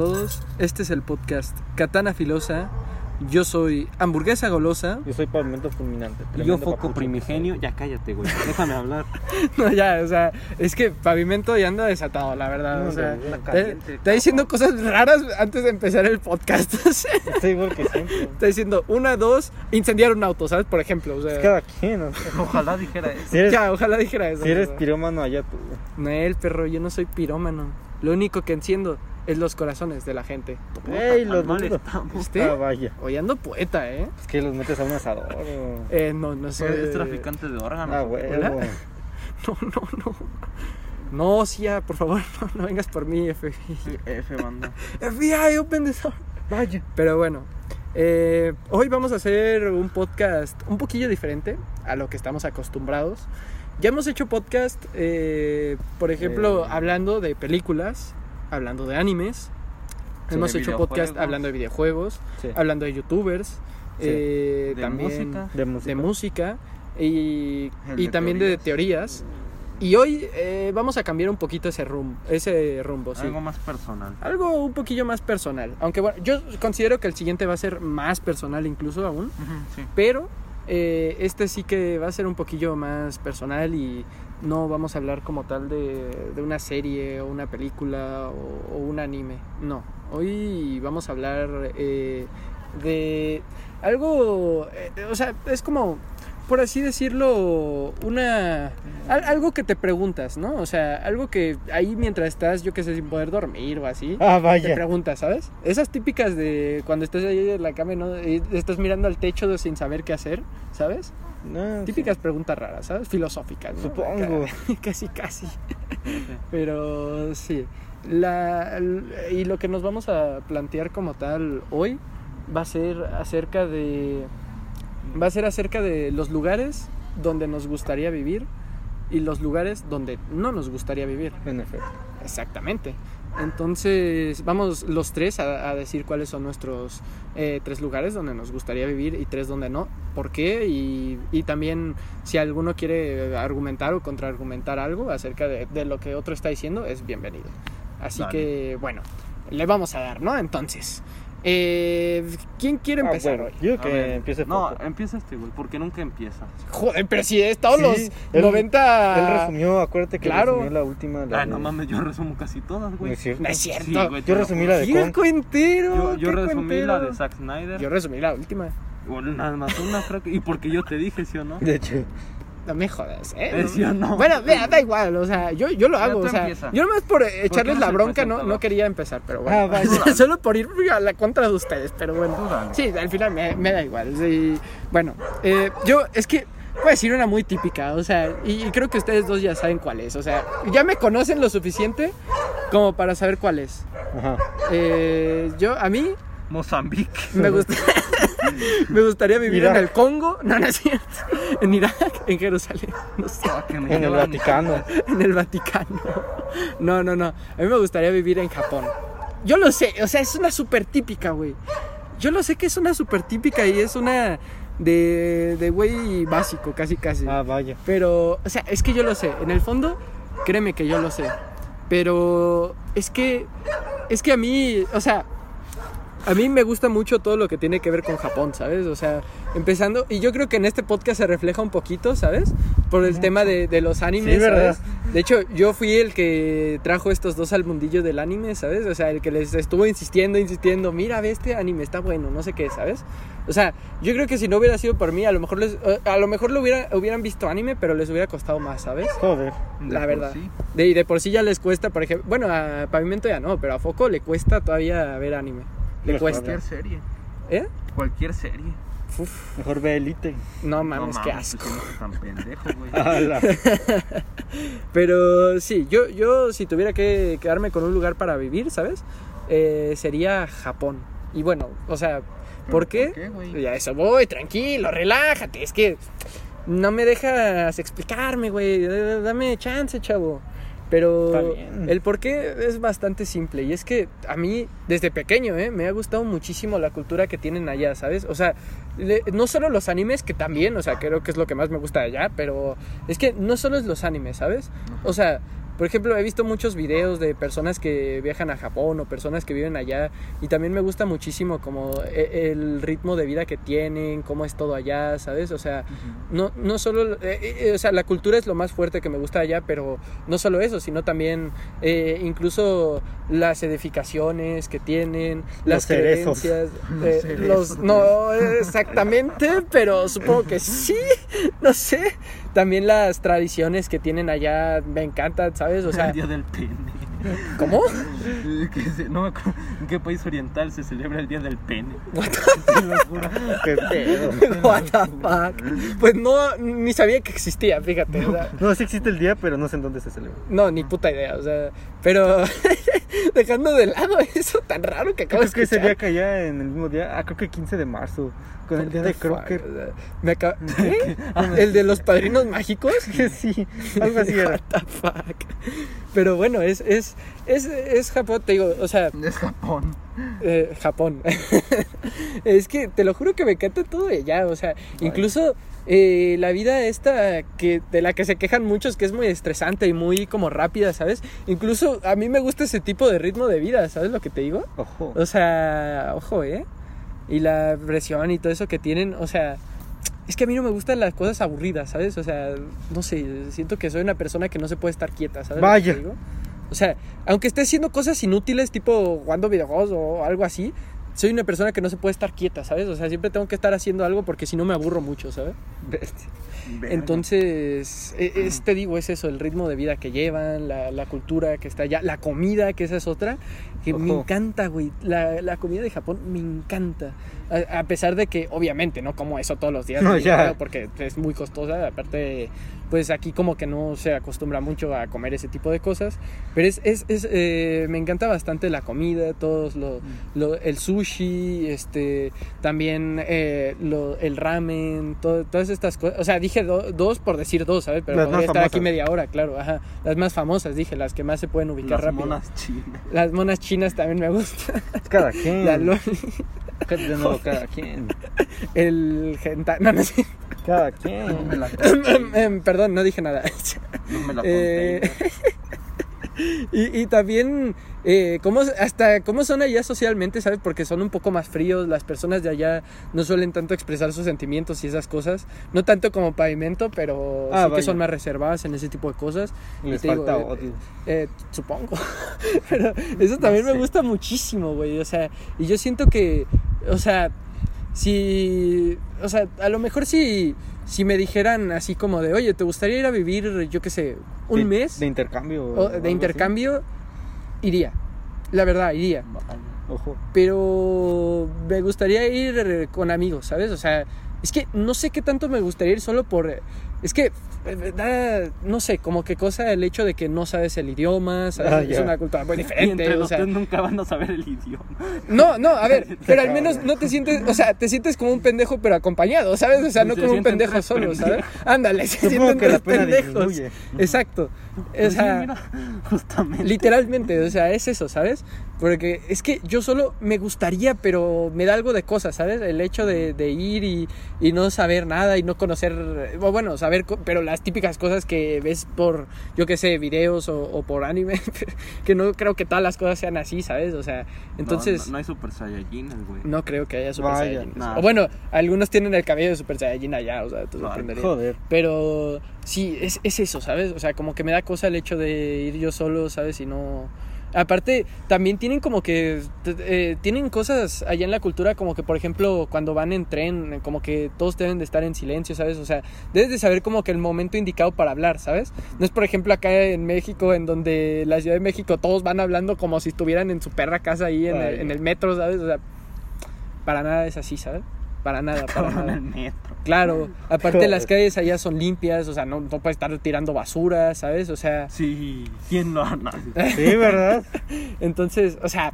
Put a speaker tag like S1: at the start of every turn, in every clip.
S1: todos. Este es el podcast Katana Filosa. Yo soy hamburguesa golosa.
S2: Yo soy pavimento fulminante.
S3: Y yo foco
S2: papucho.
S3: primigenio. Ya cállate, güey. Déjame hablar.
S1: No, ya, o sea, es que pavimento ya anda desatado, la verdad.
S2: No,
S1: o sea,
S2: no, no,
S1: está-
S3: caliente,
S1: está diciendo cosas raras antes de empezar el podcast.
S2: Estoy igual que siempre.
S1: está diciendo una, dos, incendiar un auto, ¿sabes? Por ejemplo. O sea,
S2: Es cada quien. o sea,
S3: Ojalá dijera eso.
S2: Si eres,
S1: ya, ojalá dijera eso.
S2: si eres pirómano allá tú.
S1: No, el perro, yo no soy pirómano. Lo único que enciendo es los corazones de la gente.
S2: Ey, los.
S1: ¿Este?
S2: Ah, vaya.
S1: Hoy ando poeta, ¿eh?
S2: Es que los metes a un asador. o-
S1: Eh, no, no soy.
S3: Es traficante de órganos.
S2: Ah.
S1: ¿Hola? No, no, no. No, sí, ya, por favor, no, no vengas por mí, FBI.
S3: F, banda.
S1: FBI, open the door.
S2: Vaya.
S1: Pero bueno, eh, hoy vamos a hacer un podcast un poquillo diferente a lo que estamos acostumbrados. Ya hemos hecho podcast, eh, por ejemplo,
S2: Eh.
S1: hablando de películas, hablando de animes.
S3: Sí,
S1: hemos
S3: de
S1: hecho podcast hablando de videojuegos,
S2: Sí.
S1: hablando de youtubers,
S2: Sí.
S1: eh,
S3: De
S1: también
S3: música.
S2: De música.
S1: de música y, y
S3: de
S1: también de
S3: teorías.
S1: Y hoy eh, vamos a cambiar un poquito ese rumbo, ese rumbo, sí.
S3: Algo más personal.
S1: Algo un poquillo más personal. Aunque bueno, yo considero que el siguiente va a ser más personal incluso aún.
S3: Sí.
S1: Pero eh, este sí que va a ser un poquillo más personal y no vamos a hablar como tal de, de una serie o una película o, o un anime. No. Hoy vamos a hablar eh, de algo... eh, o sea, es como... Por así decirlo, una... al- algo que te preguntas, ¿no? O sea, algo que ahí mientras estás, yo qué sé, sin poder dormir o así,
S2: Ah,
S1: te
S2: vaya.
S1: preguntas, ¿sabes? Esas típicas de cuando estás ahí en la cama ¿no? y estás mirando al techo sin saber qué hacer, ¿sabes?
S2: No,
S1: Típicas preguntas raras, ¿sabes? Filosóficas, ¿no?
S2: Supongo.
S1: Casi, casi. Pero sí. La, y lo que nos vamos a plantear como tal hoy va a ser acerca de. Va a ser acerca de los lugares donde nos gustaría vivir y los lugares donde no nos gustaría vivir.
S2: En efecto.
S1: Exactamente. Entonces, vamos los tres a, a decir cuáles son nuestros eh, tres lugares donde nos gustaría vivir y tres donde no. ¿Por qué? Y, y también, si alguno quiere argumentar o contraargumentar algo acerca de, de lo que otro está diciendo, es bienvenido. Así que, bueno, le vamos a dar, ¿no? Entonces, eh, ¿quién quiere
S2: Ah,
S1: empezar
S2: bueno? Yo que
S3: ver,
S2: empiece
S3: No, empieza este, güey. Porque nunca empieza.
S1: Joder, pero si es todos
S2: Sí,
S1: los
S2: él-
S1: 90...
S2: Él resumió, acuérdate que
S1: Claro.
S2: resumió la última. la
S3: Ay,
S2: de-
S3: no mames, yo resumo casi todas,
S2: No
S3: güey.
S2: es cierto.
S1: No es cierto.
S3: Sí, güey,
S2: Yo resumí la de
S1: ¡Qué
S2: Kong.
S1: cuentero!
S3: Yo, yo resumí
S1: cuentero!
S3: la de Zack Snyder.
S1: Yo resumí la última.
S3: O nada más una, creo que- Y porque yo te dije, ¿sí o no?
S2: De hecho,
S1: No me jodas, ¿eh?
S3: ¿sí o no?
S1: Bueno, mira, da igual, o sea, yo, yo lo hago, o sea,
S3: empieza.
S1: yo nomás por echarles
S3: no
S1: la bronca no, no quería empezar, pero bueno.
S2: Ah, vaya.
S1: Solo por ir a la contra de ustedes, pero bueno. Sí, al final me, me da igual. sí. Bueno, eh, yo, es que voy a decir una muy típica, o sea, y, y creo que ustedes dos ya saben cuál es, o sea, ya me conocen lo suficiente como para saber cuál es.
S2: ajá.
S1: Eh, yo, a mí,
S3: Mozambique.
S1: me gusta. me gustaría vivir
S2: Irak.
S1: en el Congo, no, no es cierto. En Irak, en Jerusalén, no sé.
S3: Ah, que me
S2: En el Vaticano.
S1: en el Vaticano. No, no, no. A mí me gustaría vivir en Japón. Yo lo sé, o sea, es una súper típica, güey. Yo lo sé que es una súper típica y es una de, de güey básico, casi, casi.
S2: Ah, vaya.
S1: Pero, o sea, es que yo lo sé. En el fondo, créeme que yo lo sé. Pero es que, es que a mí, o sea, a mí me gusta mucho todo lo que tiene que ver con Japón, ¿sabes? O sea, empezando, y yo creo que en este podcast se refleja un poquito, ¿sabes? Por el tema de, de los animes,
S2: Sí, ¿verdad?
S1: ¿sabes? De hecho, yo fui el que trajo estos dos al mundillo del anime, ¿sabes? O sea, el que les estuvo insistiendo, insistiendo, mira, ve este anime, está bueno, no sé qué, ¿sabes? O sea, yo creo que si no hubiera sido por mí, a lo mejor les, eh, a lo mejor lo hubiera, hubieran visto anime, pero les hubiera costado más, ¿sabes?
S2: Joder.
S3: De
S1: La verdad.
S3: sí.
S1: De, y de por sí ya les cuesta, por ejemplo, bueno, a Pavimento ya no, pero a Foco le cuesta todavía ver anime. Le
S2: Pues,
S1: cuesta.
S3: Cualquier serie.
S1: ¿Eh?
S3: Cualquier serie.
S1: Uf,
S2: Mejor ve Elite.
S1: no mames,
S3: no
S1: qué
S3: mames,
S1: asco.
S3: eres tan pendejo, güey.
S2: Ala.
S1: Pero sí, yo, yo si tuviera que quedarme con un lugar para vivir, ¿sabes? Eh, sería Japón. Y bueno, o sea, ¿por qué?
S3: ¿Por qué, güey?
S1: Ya eso voy, tranquilo, relájate. Es que no me dejas explicarme, güey. Dame chance, chavo. Pero el por qué es bastante simple. Y es que a mí, desde pequeño, ¿eh? me ha gustado muchísimo la cultura que tienen allá, ¿sabes? O sea, le- no solo los animes, que también, o sea, creo que es lo que más me gusta de allá, pero es que no solo es los animes, ¿sabes? O sea, por ejemplo, he visto muchos videos de personas que viajan a Japón o personas que viven allá y también me gusta muchísimo como e- el ritmo de vida que tienen, cómo es todo allá, ¿sabes? O sea, no, no solo, eh, eh, o sea, la cultura es lo más fuerte que me gusta allá, pero no solo eso, sino también eh, incluso las edificaciones que tienen, las
S2: cerezos.
S1: creencias,
S3: Los
S1: eh, los, no exactamente, pero supongo que sí, no sé. También las tradiciones que tienen allá me encantan, ¿sabes? O sea,
S3: el día del pene.
S1: ¿cómo?
S3: Se- no me acuerdo en qué país oriental se celebra el día del pene.
S1: What.
S2: Qué pedo.
S1: What the fuck? Pues no, ni sabía que existía, fíjate. o sea,
S2: No, sí existe el día, pero no sé en dónde se celebra.
S1: no, ni puta idea, o sea, pero dejando de lado eso tan raro que acabo de
S2: Creo que ese día caía en el mismo día, ah, creo que 15 de marzo, con el día de Crocker.
S1: me acaba- ¿Qué? ¿El de los padrinos mágicos?
S2: sí, algo así era.
S1: What the fuck. Pero bueno, es, es, es, es Japón, te digo, o sea,
S3: Es Japón.
S1: eh, Japón. es que te lo juro que me encanta todo de allá, o sea, incluso eh, la vida esta que de la que se quejan muchos que es muy estresante y muy como rápida, ¿sabes? Incluso a mí me gusta ese tipo de ritmo de vida, ¿sabes lo que te digo?
S2: Ojo.
S1: O sea, ojo, ¿eh? Y la presión y todo eso que tienen, o sea, es que a mí no me gustan las cosas aburridas, ¿sabes? O sea, no sé, siento que soy una persona que no se puede estar quieta, ¿sabes?
S2: Vaya.
S1: O sea, aunque esté haciendo cosas inútiles, tipo jugando videojuegos o algo así, soy una persona que no se puede estar quieta, ¿sabes? O sea, siempre tengo que estar haciendo algo porque si no me aburro mucho, ¿sabes?
S2: Bestia.
S1: Entonces, e- es, te digo, es eso, el ritmo de vida que llevan, la, la cultura que está allá, la comida, que esa es otra, que me encanta, güey. La, la comida de Japón me encanta. A, a pesar de que, obviamente, no como eso todos los días,
S2: No, ya.
S1: porque es muy costosa. Aparte, pues aquí como que no se acostumbra mucho a comer ese tipo de cosas. Pero es, es, es, eh, me encanta bastante la comida, todos lo, lo- el sushi, este, también eh, lo- el ramen, todo- todas estas cosas. O sea, dije do- dos por decir dos, ¿sabes? Pero
S2: Las
S1: podría estar aquí media hora, claro. Ajá. Las más famosas, dije, las que más se pueden ubicar
S3: Las
S1: rápido.
S3: monas chinas.
S1: Las monas chinas también me gustan.
S2: Cada quien.
S1: La loli,
S2: De nuevo, cada quien.
S1: el hentai. No, no sé.
S2: Cada
S3: No me
S2: quien.
S3: la conté.
S1: Perdón, no dije nada.
S3: No me la
S1: Eh,
S3: conté.
S1: y, y también, eh, ¿cómo, hasta cómo son allá socialmente, ¿sabes? Porque son un poco más fríos, las personas de allá no suelen tanto expresar sus sentimientos y esas cosas. No tanto como pavimento, pero
S2: Ah,
S1: sí que
S2: vaya.
S1: son más reservadas en ese tipo de cosas. Y
S2: Les
S1: te digo,
S2: falta
S1: eh,
S2: odio.
S1: Eh, supongo. Pero eso también me
S3: sé.
S1: gusta muchísimo, güey. O sea, y yo siento que, o sea, si, o sea, a lo mejor si, si me dijeran así como de, oye, ¿te gustaría ir a vivir, yo qué sé, un
S2: De-
S1: mes
S2: De intercambio.
S1: o
S2: o algo
S1: de
S2: así.
S1: intercambio? Iría. La verdad, iría.
S2: Ojo.
S1: Pero me gustaría ir con amigos, ¿sabes? O sea, es que no sé qué tanto me gustaría ir solo por... eh, Es que, eh, da, no sé, como que cosa el hecho de que no sabes el idioma, ¿sabes?
S2: Ah,
S1: es una cultura muy
S3: Y
S1: diferente.
S3: entre
S1: o
S3: los
S1: sea,
S3: tres nunca van a saber el idioma.
S1: no, no, a ver, pero al menos no te sientes, o sea, te sientes como un pendejo pero acompañado, ¿sabes? O sea, no
S3: Se
S1: como un pendejo solo, ¿sabes? Ándale, se
S2: Supongo
S1: sienten
S2: que la pena
S1: pendejos.
S2: disminuye.
S1: Exacto. O
S3: Pues sí,
S1: sea,
S3: mira, justamente.
S1: Literalmente, o sea, es eso, ¿sabes? Porque es que yo solo me gustaría, pero me da algo de cosas, ¿sabes? El hecho de, de ir y, y no saber nada y no conocer, o bueno, saber, pero las típicas cosas que ves por, yo qué sé, videos o, o por anime, que no creo que todas las cosas sean así, ¿sabes? O sea, entonces...
S3: No, no, no hay Super Saiyajines, güey.
S1: No creo que haya Super
S2: Vaya.
S1: Saiyajin.
S3: Nah.
S1: O bueno, algunos tienen el cabello de Super Saiyajin allá, o sea, te sorprendería.
S2: Joder.
S1: Pero sí, es, es eso, ¿sabes? O sea, como que me da cosa el hecho de ir yo solo, ¿sabes? Y no... Aparte, también tienen como que... eh, tienen cosas allá en la cultura como que, por ejemplo, cuando van en tren, como que todos deben de estar en silencio, ¿sabes? O sea, debes de saber como que el momento indicado para hablar, ¿sabes? No es, por ejemplo, acá en México, en donde la Ciudad de México todos van hablando como si estuvieran en su perra casa ahí en, el, en el metro, ¿sabes? O sea, para nada es así, ¿sabes? Para nada, para nada.
S3: el metro.
S1: Claro, aparte las calles allá son limpias, o sea, no, no puedes estar tirando basura, ¿sabes? O sea,
S3: Sí, ¿quién lo no,
S2: Sí, ¿verdad?
S1: entonces, o sea,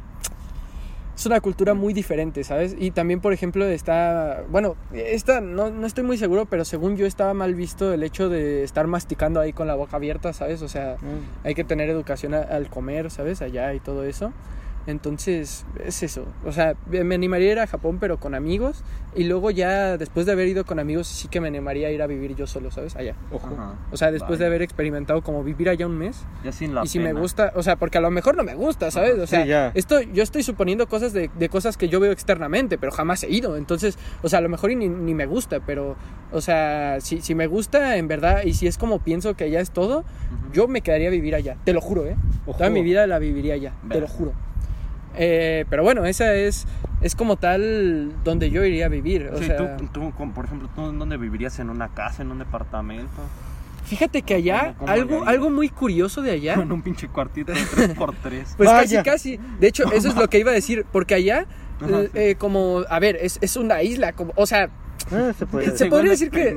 S1: es una cultura muy diferente, ¿sabes? Y también, por ejemplo, está, bueno, esta no, no estoy muy seguro, pero según yo estaba mal visto el hecho de estar masticando ahí con la boca abierta, ¿sabes? O sea, hay que tener educación a- al comer, ¿sabes? Allá y todo eso. Entonces, es eso. O sea, me animaría a ir a Japón, pero con amigos. Y luego ya, después de haber ido con amigos, sí que me animaría a ir a vivir yo solo, ¿sabes? Allá.
S2: Ojo.
S3: Ajá.
S1: O sea, después de haber experimentado como vivir allá un mes.
S3: Ya sin la
S1: y si me gusta, o sea, porque a lo mejor no me gusta, ¿sabes? O
S2: Sí,
S1: sea,
S2: ya.
S1: esto yo estoy suponiendo cosas de, de cosas que yo veo externamente, pero jamás he ido. Entonces, o sea, a lo mejor ni, ni me gusta, pero, o sea, si, si me gusta en verdad y si es como pienso que allá es todo, yo me quedaría a vivir allá. Te lo juro, ¿eh?
S2: Ojo.
S1: Toda mi vida la viviría allá, te lo juro. Eh, pero bueno, esa es, es como tal donde yo iría a vivir. O
S3: Sí,
S1: sea,
S3: tú, por ejemplo, ¿tú en dónde vivirías? ¿En una casa, en un departamento?
S1: fíjate que allá,
S3: ¿Cómo- cómo
S1: algo, algo muy curioso de allá.
S3: En un pinche cuartito de 3x3.
S1: Pues
S2: Vaya.
S1: casi, casi. De hecho, eso es lo que iba a decir. Porque allá,
S3: Ajá,
S1: eh, eh, como, a ver, es, es una isla. Como, o sea,
S2: Ah, se puede.
S1: Se podría decir que-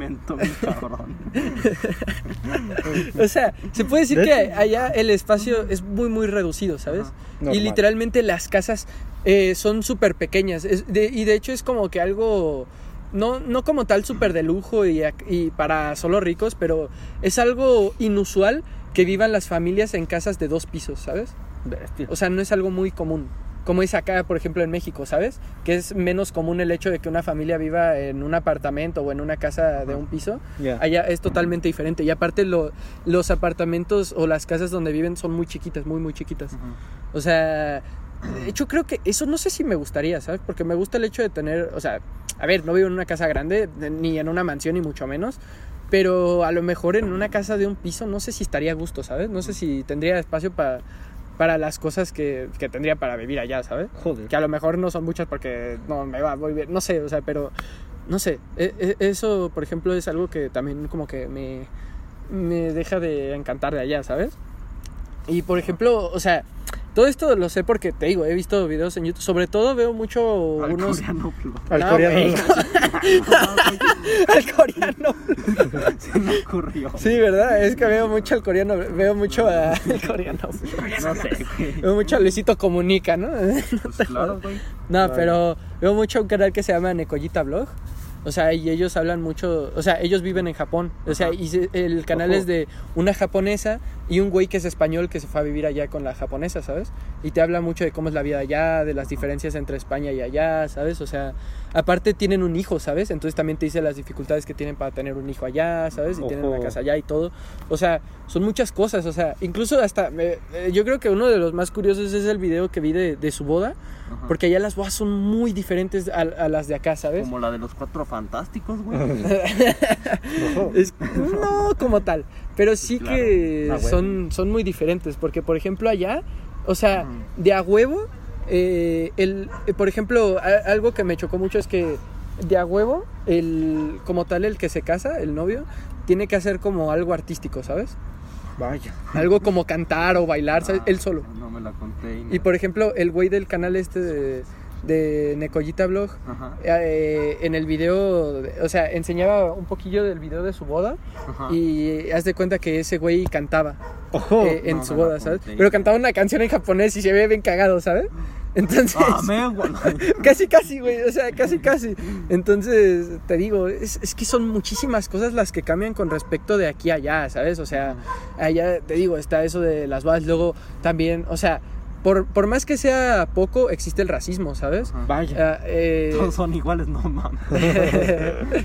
S1: o sea, se puede decir
S2: De
S1: que allá el espacio es muy, muy reducido, ¿sabes? Y literalmente las casas eh, son súper pequeñas. Es de- y de hecho es como que algo, no, no como tal súper de lujo y, para solo ricos, pero es algo inusual que vivan las familias en casas de dos pisos, ¿sabes?
S2: Bestia.
S1: O sea, no es algo muy común. Como es acá, por ejemplo, en México, ¿sabes? Que es menos común el hecho de que una familia viva en un apartamento o en una casa de un piso.
S2: Ya.
S1: Allá es totalmente diferente. Y aparte lo- los apartamentos o las casas donde viven son muy chiquitas, muy, muy chiquitas.
S3: Ujú.
S1: O sea, de hecho creo que eso no sé si me gustaría, ¿sabes? Porque me gusta el hecho de tener, o sea, a ver, no vivo en una casa grande, ni en una mansión, ni mucho menos. Pero a lo mejor en una casa de un piso no sé si estaría a gusto, ¿sabes? No sé si tendría espacio para para las cosas que, que tendría para vivir allá, ¿sabes?
S2: Joder.
S1: Que a lo mejor no son muchas porque no me va muy bien, no sé, o sea, pero no sé, e- e- eso por ejemplo es algo que también como que me, me deja de encantar de allá, ¿sabes? Y por ejemplo, o sea, todo esto lo sé porque te digo, he visto videos en YouTube, sobre todo veo mucho
S3: Al
S1: unos...
S3: coreano.
S2: Al
S1: No,
S2: coreano.
S1: al coreano.
S3: Se me ocurrió.
S1: Sí, ¿verdad? Es que veo mucho al coreano, veo mucho a- al coreano.
S3: No sé, güey.
S1: Veo mucho a Luisito Comunica, ¿no?
S3: Pues claro, güey.
S1: No, pero veo mucho un canal que se llama Nekoyita Blog. O sea, y ellos hablan mucho, o sea, ellos viven en Japón. O sea,
S3: Ajá.
S1: y se- el canal
S2: Ojo.
S1: es de una japonesa y un güey que es español que se fue a vivir allá con la japonesa, ¿sabes? Y te habla mucho de cómo es la vida allá, de las diferencias entre España y allá, ¿sabes? O sea, aparte tienen un hijo, ¿sabes? Entonces también te dice las dificultades que tienen para tener un hijo allá, ¿sabes? Y tienen una casa allá y todo. O sea, son muchas cosas, o sea, incluso hasta, me- eh, yo creo que uno de los más curiosos es el video que vi de, de su boda.
S3: Ajá.
S1: Porque allá las bodas son muy diferentes a, a las de acá, ¿sabes?
S3: Como la de los cuatro fantásticos, güey.
S1: Es- no como tal, pero sí
S3: Claro.
S1: que
S2: Ah,
S1: son, son muy diferentes. Porque, por ejemplo, allá, o sea, de a huevo, eh, el, eh, por ejemplo, a- algo que me chocó mucho es que de a huevo, el, como tal, el que se casa, el novio, tiene que hacer como algo artístico, ¿sabes?
S2: Vaya.
S1: Algo como cantar o bailar.
S3: Ah,
S1: Él solo.
S3: No me la conté. y
S1: por ejemplo, el güey del canal este de, de Nekoyita Blog, eh, en el video, o sea, enseñaba un poquillo del video de su boda
S3: Ajá.
S1: y haz de cuenta que ese güey cantaba
S2: Ojo.
S1: eh, en
S3: no,
S1: su boda, ¿sabes? Pero cantaba una canción en japonés y se ve bien cagado, ¿sabes? Entonces,
S3: Ah,
S1: casi, casi, güey, o sea, casi, casi. Entonces, te digo, es, es que son muchísimas cosas las que cambian con respecto de aquí a allá, ¿sabes? O sea, allá, te digo, está eso de las bodas, luego también, o sea, por, por más que sea poco, existe el racismo, ¿sabes?
S2: Vaya.
S1: Ah, eh,
S3: Todos son iguales, no mames.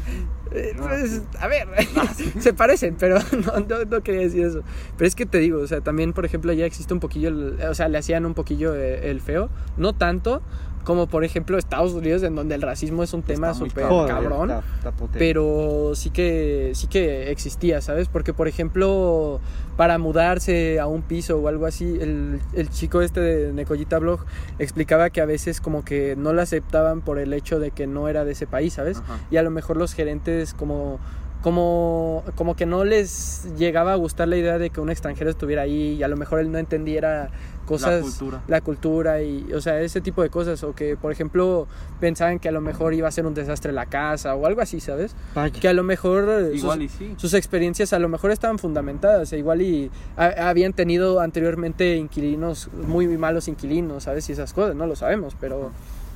S1: Eh, pues, a ver, se parecen, pero no, no, no quería decir eso. Pero es que te digo, o sea, también, por ejemplo, ya existe un poquillo, el- o sea, le hacían un poquillo eh, el feo, no tanto como, por ejemplo, Estados Unidos, en donde el racismo es un tema súper cabrón.
S2: está- está potente.
S1: Pero sí que, sí que existía, ¿sabes? Porque, por ejemplo, para mudarse a un piso o algo así, el, el chico este de Necollita Blog explicaba que a veces como que no lo aceptaban por el hecho de que no era de ese país, ¿sabes?
S3: Ajá.
S1: Y a lo mejor los gerentes como... Como, como que no les llegaba a gustar la idea de que un extranjero estuviera ahí y a lo mejor él no entendiera cosas
S3: La cultura.
S1: la cultura y o sea ese tipo de cosas o que por ejemplo pensaban que a lo mejor iba a ser un desastre la casa o algo así sabes
S2: Vaya.
S1: que a lo mejor
S3: Igual
S1: sus,
S3: y sí.
S1: sus experiencias a lo mejor estaban fundamentadas e igual y ha- habían tenido anteriormente inquilinos muy malos inquilinos sabes y esas cosas no lo sabemos pero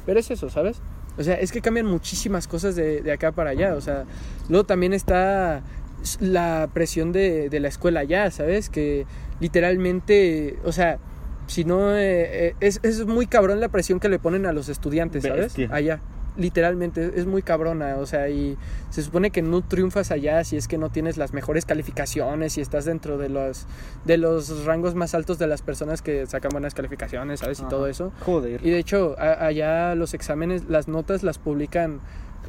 S1: pero es eso sabes o sea es que cambian muchísimas cosas de, de acá para allá o sea luego también está la presión de, de la escuela allá sabes que literalmente o sea si no, eh, eh, es, es muy cabrón la presión que le ponen a los estudiantes, ¿sabes?
S2: Bestia.
S1: Allá. Literalmente, es muy cabrona, o sea, y se supone que no triunfas allá si es que no tienes las mejores calificaciones y estás dentro de los, de los rangos más altos de las personas que sacan buenas calificaciones, ¿sabes? Y
S3: Ajá.
S1: todo eso.
S2: Joder.
S1: Y de hecho, a- allá los exámenes, las notas las publican.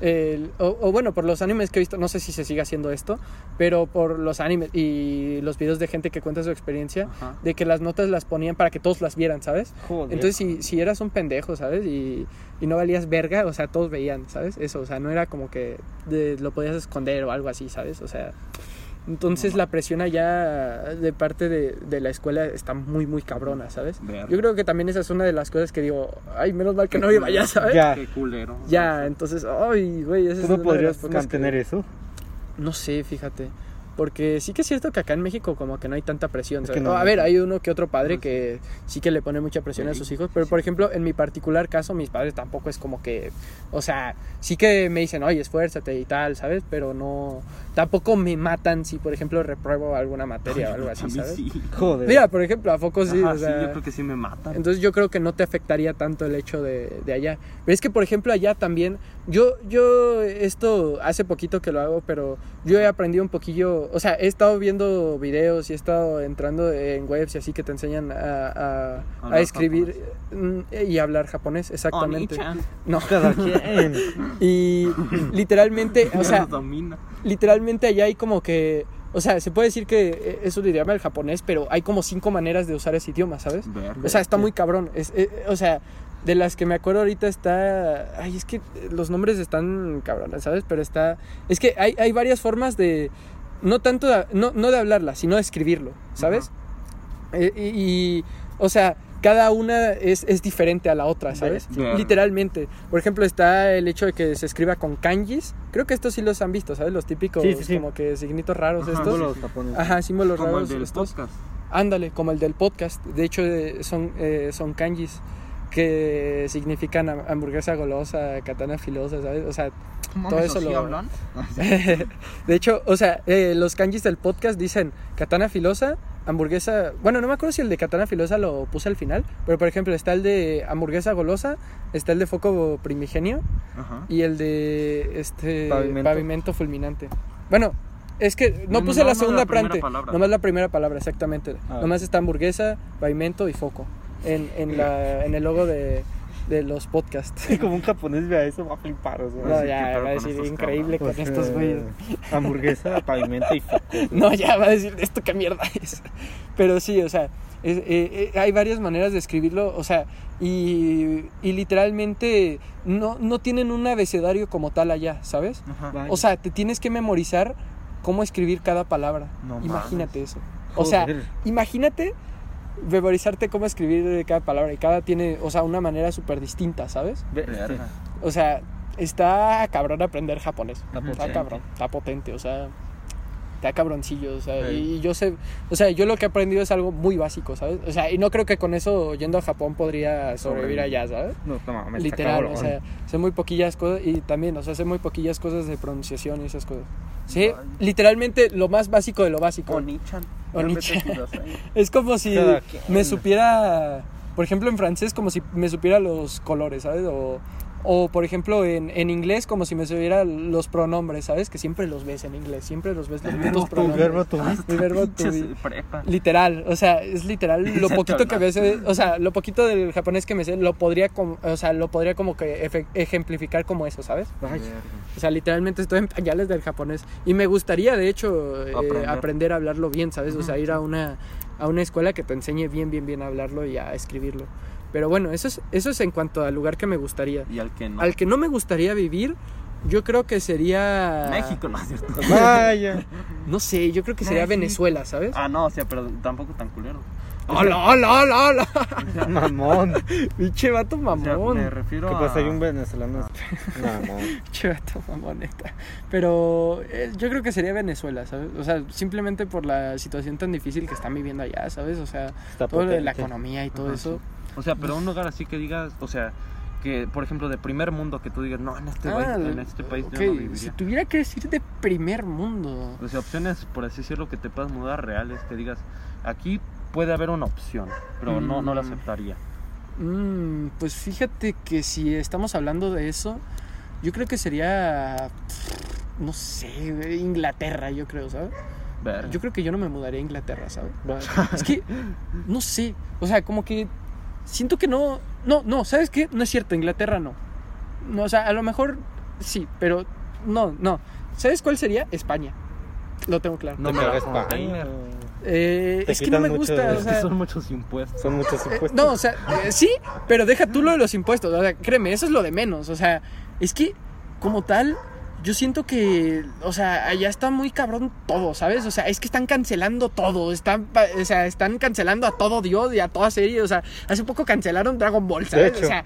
S1: El- o, o bueno, por los animes que he visto, no sé si se sigue haciendo esto, pero por los animes y los videos de gente que cuenta su experiencia,
S3: Ajá.
S1: de que las notas las ponían para que todos las vieran, ¿sabes?
S2: Joder.
S1: Entonces, si, si eras un pendejo, ¿sabes? Y, y no valías verga, o sea, todos veían, ¿sabes? Eso, o sea, no era como que de- lo podías esconder o algo así, ¿sabes? O sea, entonces
S3: No
S1: la presión allá de parte de, de la escuela está muy, muy cabrona, ¿sabes? Yo creo que también esa es una de las cosas que digo, ay, menos mal que no iba allá, ¿sabes?
S2: Ya.
S3: Qué culero.
S1: Ya, entonces, ay, güey, esa
S2: ¿Tú
S1: es
S2: no
S1: las
S2: podrías
S1: que-
S2: mantener eso?
S1: No sé, fíjate. Porque sí que es cierto que acá en México como que no hay tanta presión.
S2: Es
S1: ¿sabes?
S2: que no,
S1: a ver, hay uno que otro padre
S3: Pues,
S1: que sí que le pone mucha presión a sus hijos, pero
S3: sí.
S1: por ejemplo, en mi particular caso, mis padres tampoco es como que, o sea, sí que me dicen, oye, esfuérzate y tal, ¿sabes? Pero no, tampoco me matan si, por ejemplo, repruebo alguna materia o algo así,
S3: A mí
S1: ¿sabes?
S3: sí.
S2: Joder.
S1: Mira, por ejemplo, ¿a poco sí?
S3: Ajá,
S1: o sea,
S3: sí, yo creo que sí me matan.
S1: entonces yo creo que no te afectaría tanto el hecho de, de allá. Pero es que, por ejemplo, allá también, yo, yo esto hace poquito que lo hago, pero yo he aprendido un poquillo, o sea, he estado viendo videos y he estado entrando en webs y así que te enseñan a, a- escribir mm, y hablar japonés, exactamente.
S3: Oni-chan.
S1: No,
S2: Cada quien.
S1: y literalmente, o sea,
S3: Los
S1: literalmente allá hay como que... O sea, se puede decir que eh, es un idioma el japonés, pero hay como cinco maneras de usar ese idioma, ¿sabes?
S3: Verga.
S1: O sea, está muy cabrón. Es, eh, o sea, de las que me acuerdo ahorita está. Ay, es que los nombres están cabrones, ¿sabes? Pero está. Es que hay, hay varias formas de. No tanto. de- no, no de hablarla, sino de escribirlo, ¿sabes? Eh, y, y, O sea. Cada una es, es diferente a la otra, ¿sabes? Literalmente. Por ejemplo, está el hecho de que se escriba con kanjis. Creo que estos sí los han visto, ¿sabes? Los típicos,
S2: Sí, sí, sí.
S1: como que signitos raros
S3: Ajá,
S1: estos.
S3: sí,
S2: Los
S3: sí.
S2: japoneses.
S1: Ajá, símbolos
S3: Como el
S1: raros
S3: del
S1: estos.
S3: podcast.
S1: Ándale, como el del podcast. De hecho, eh, son, eh, son kanjis que significan ham- hamburguesa golosa, katana filosa, ¿sabes? O sea, todo eso lo...
S3: hablan?
S1: de hecho, o sea, eh, los kanjis del podcast dicen katana filosa, hamburguesa... Bueno, no me acuerdo si el de katana filosa lo puse al final, pero por ejemplo está el de hamburguesa golosa, está el de foco primigenio
S3: Ajá.
S1: y el de este
S2: Pavimento.
S1: pavimento, fulminante. Bueno, es que no
S3: No,
S1: puse
S3: no,
S1: la
S3: no,
S1: segunda parte, nomás la primera palabra, exactamente.
S2: Ah.
S1: Nomás está hamburguesa, pavimento y foco en, en, la, en el logo de, de los podcasts.
S2: Sí, como un japonés vea eso, va a flipar. O sea.
S1: No, ya va a decir increíble
S2: Pues,
S1: con estos
S2: eh,
S1: güeyes.
S2: Hamburguesa, pavimento y foco.
S1: No, ya va a decir esto qué mierda es. Pero sí, o sea, es- eh, eh, hay varias maneras de escribirlo, o sea, y, y literalmente no, no tienen un abecedario como tal allá, ¿sabes?
S3: Ajá.
S1: O sea, te tienes que memorizar cómo escribir cada palabra.
S3: No
S1: Imagínate eso. O sea,
S2: Joder.
S1: imagínate memorizarte cómo escribir cada palabra y cada tiene, o sea, una manera súper distinta, ¿sabes? O sea, está cabrón aprender japonés. Está,
S3: potente.
S1: cabrón, está potente, o sea, está cabroncillo, o sea,
S3: Sí.
S1: y yo sé, o sea, yo lo que he aprendido es algo muy básico, ¿sabes? O sea, y no creo que con eso yendo a Japón podría sobrevivir allá, ¿sabes?
S2: No, no mames, está
S1: Literal, o sea, sé muy poquillas cosas y también, o sea, sé muy poquillas cosas de pronunciación y esas cosas. Sí,
S3: Vaya.
S1: literalmente lo más básico de lo básico.
S3: Onichan.
S1: Onichan. Es como si me supiera, por ejemplo, en francés, como si me supiera los colores, ¿sabes? O, o por ejemplo, en, en inglés, como si me supiera los pronombres, ¿sabes? Que siempre los ves en inglés, siempre los ves los
S3: El verbo
S1: pronombres.
S2: verbo to be.
S1: El verbo
S3: prepa.
S1: Literal, o sea, es literal lo poquito que sé, o sea, lo poquito del japonés que me sé, lo podría, com- o sea, lo podría como que efe- ejemplificar como eso, ¿sabes? O sea, literalmente estoy en pañales del japonés. Y me gustaría, de hecho, eh, aprender.
S3: Aprender.
S1: a hablarlo bien, ¿sabes? O sea, ir a una, a una escuela que te enseñe bien, bien, bien a hablarlo y a escribirlo. Pero bueno, eso es, eso es en cuanto al lugar que me gustaría.
S3: Y al que no.
S1: Al que no me gustaría vivir, yo creo que sería...
S3: México, no es cierto.
S2: Vaya.
S1: No sé, yo creo que sería
S3: México.
S1: Venezuela, ¿sabes?
S3: Ah, no, o sea, pero tampoco tan culero.
S1: ¡Hola, hola, hola, hola!
S2: Mamón.
S1: Pinche vato
S3: O sea,
S1: mamón.
S3: me refiero
S2: Que
S3: a...
S2: pues hay un venezolano. Mamón.
S1: Pinche vato mamón, neta. Pero eh, yo creo que sería Venezuela, ¿sabes? O sea, simplemente por la situación tan difícil que están viviendo allá, ¿sabes? O sea,
S2: Está
S1: todo lo de la economía y todo
S3: Ajá,
S1: eso.
S3: O sea, pero un lugar así que digas, o sea, que por ejemplo de primer mundo que tú digas, no, en este,
S1: Ah,
S3: país, en este país
S1: ok,
S3: yo no
S1: Si
S3: viviría.
S1: tuviera que decir de primer mundo.
S3: O sea, opciones, por así decirlo, que te puedas mudar reales, que digas, aquí puede haber una opción, pero no, no la
S1: Mm.
S3: aceptaría.
S1: Mm, pues fíjate que si estamos hablando de eso, yo creo que sería, no sé, Inglaterra, yo creo, ¿sabes?
S3: Verga.
S1: Yo creo que yo no me mudaría a Inglaterra, ¿sabes? Es que, no sé, o sea, como que siento que no, no, no, ¿sabes qué? No es cierto, Inglaterra no. No, o sea, a lo mejor sí, pero no, no. ¿Sabes cuál sería? España. Lo tengo claro.
S3: No la
S2: España.
S1: Eh,
S2: Te
S1: es que no me
S2: mucho
S1: gusta,
S2: de-
S1: o
S3: que
S1: sea,
S3: son muchos impuestos.
S2: Son muchos
S1: Eh,
S2: impuestos.
S1: no, o sea, eh, sí, pero deja tú lo de los impuestos. O sea, créeme, eso es lo de menos. O sea, es que como tal, yo siento que, o sea, allá está muy cabrón todo, ¿sabes? O sea, es que están cancelando todo. Están, o sea, están cancelando a todo Dios y a toda serie. O sea, hace poco cancelaron Dragon Ball, ¿sabes? O sea,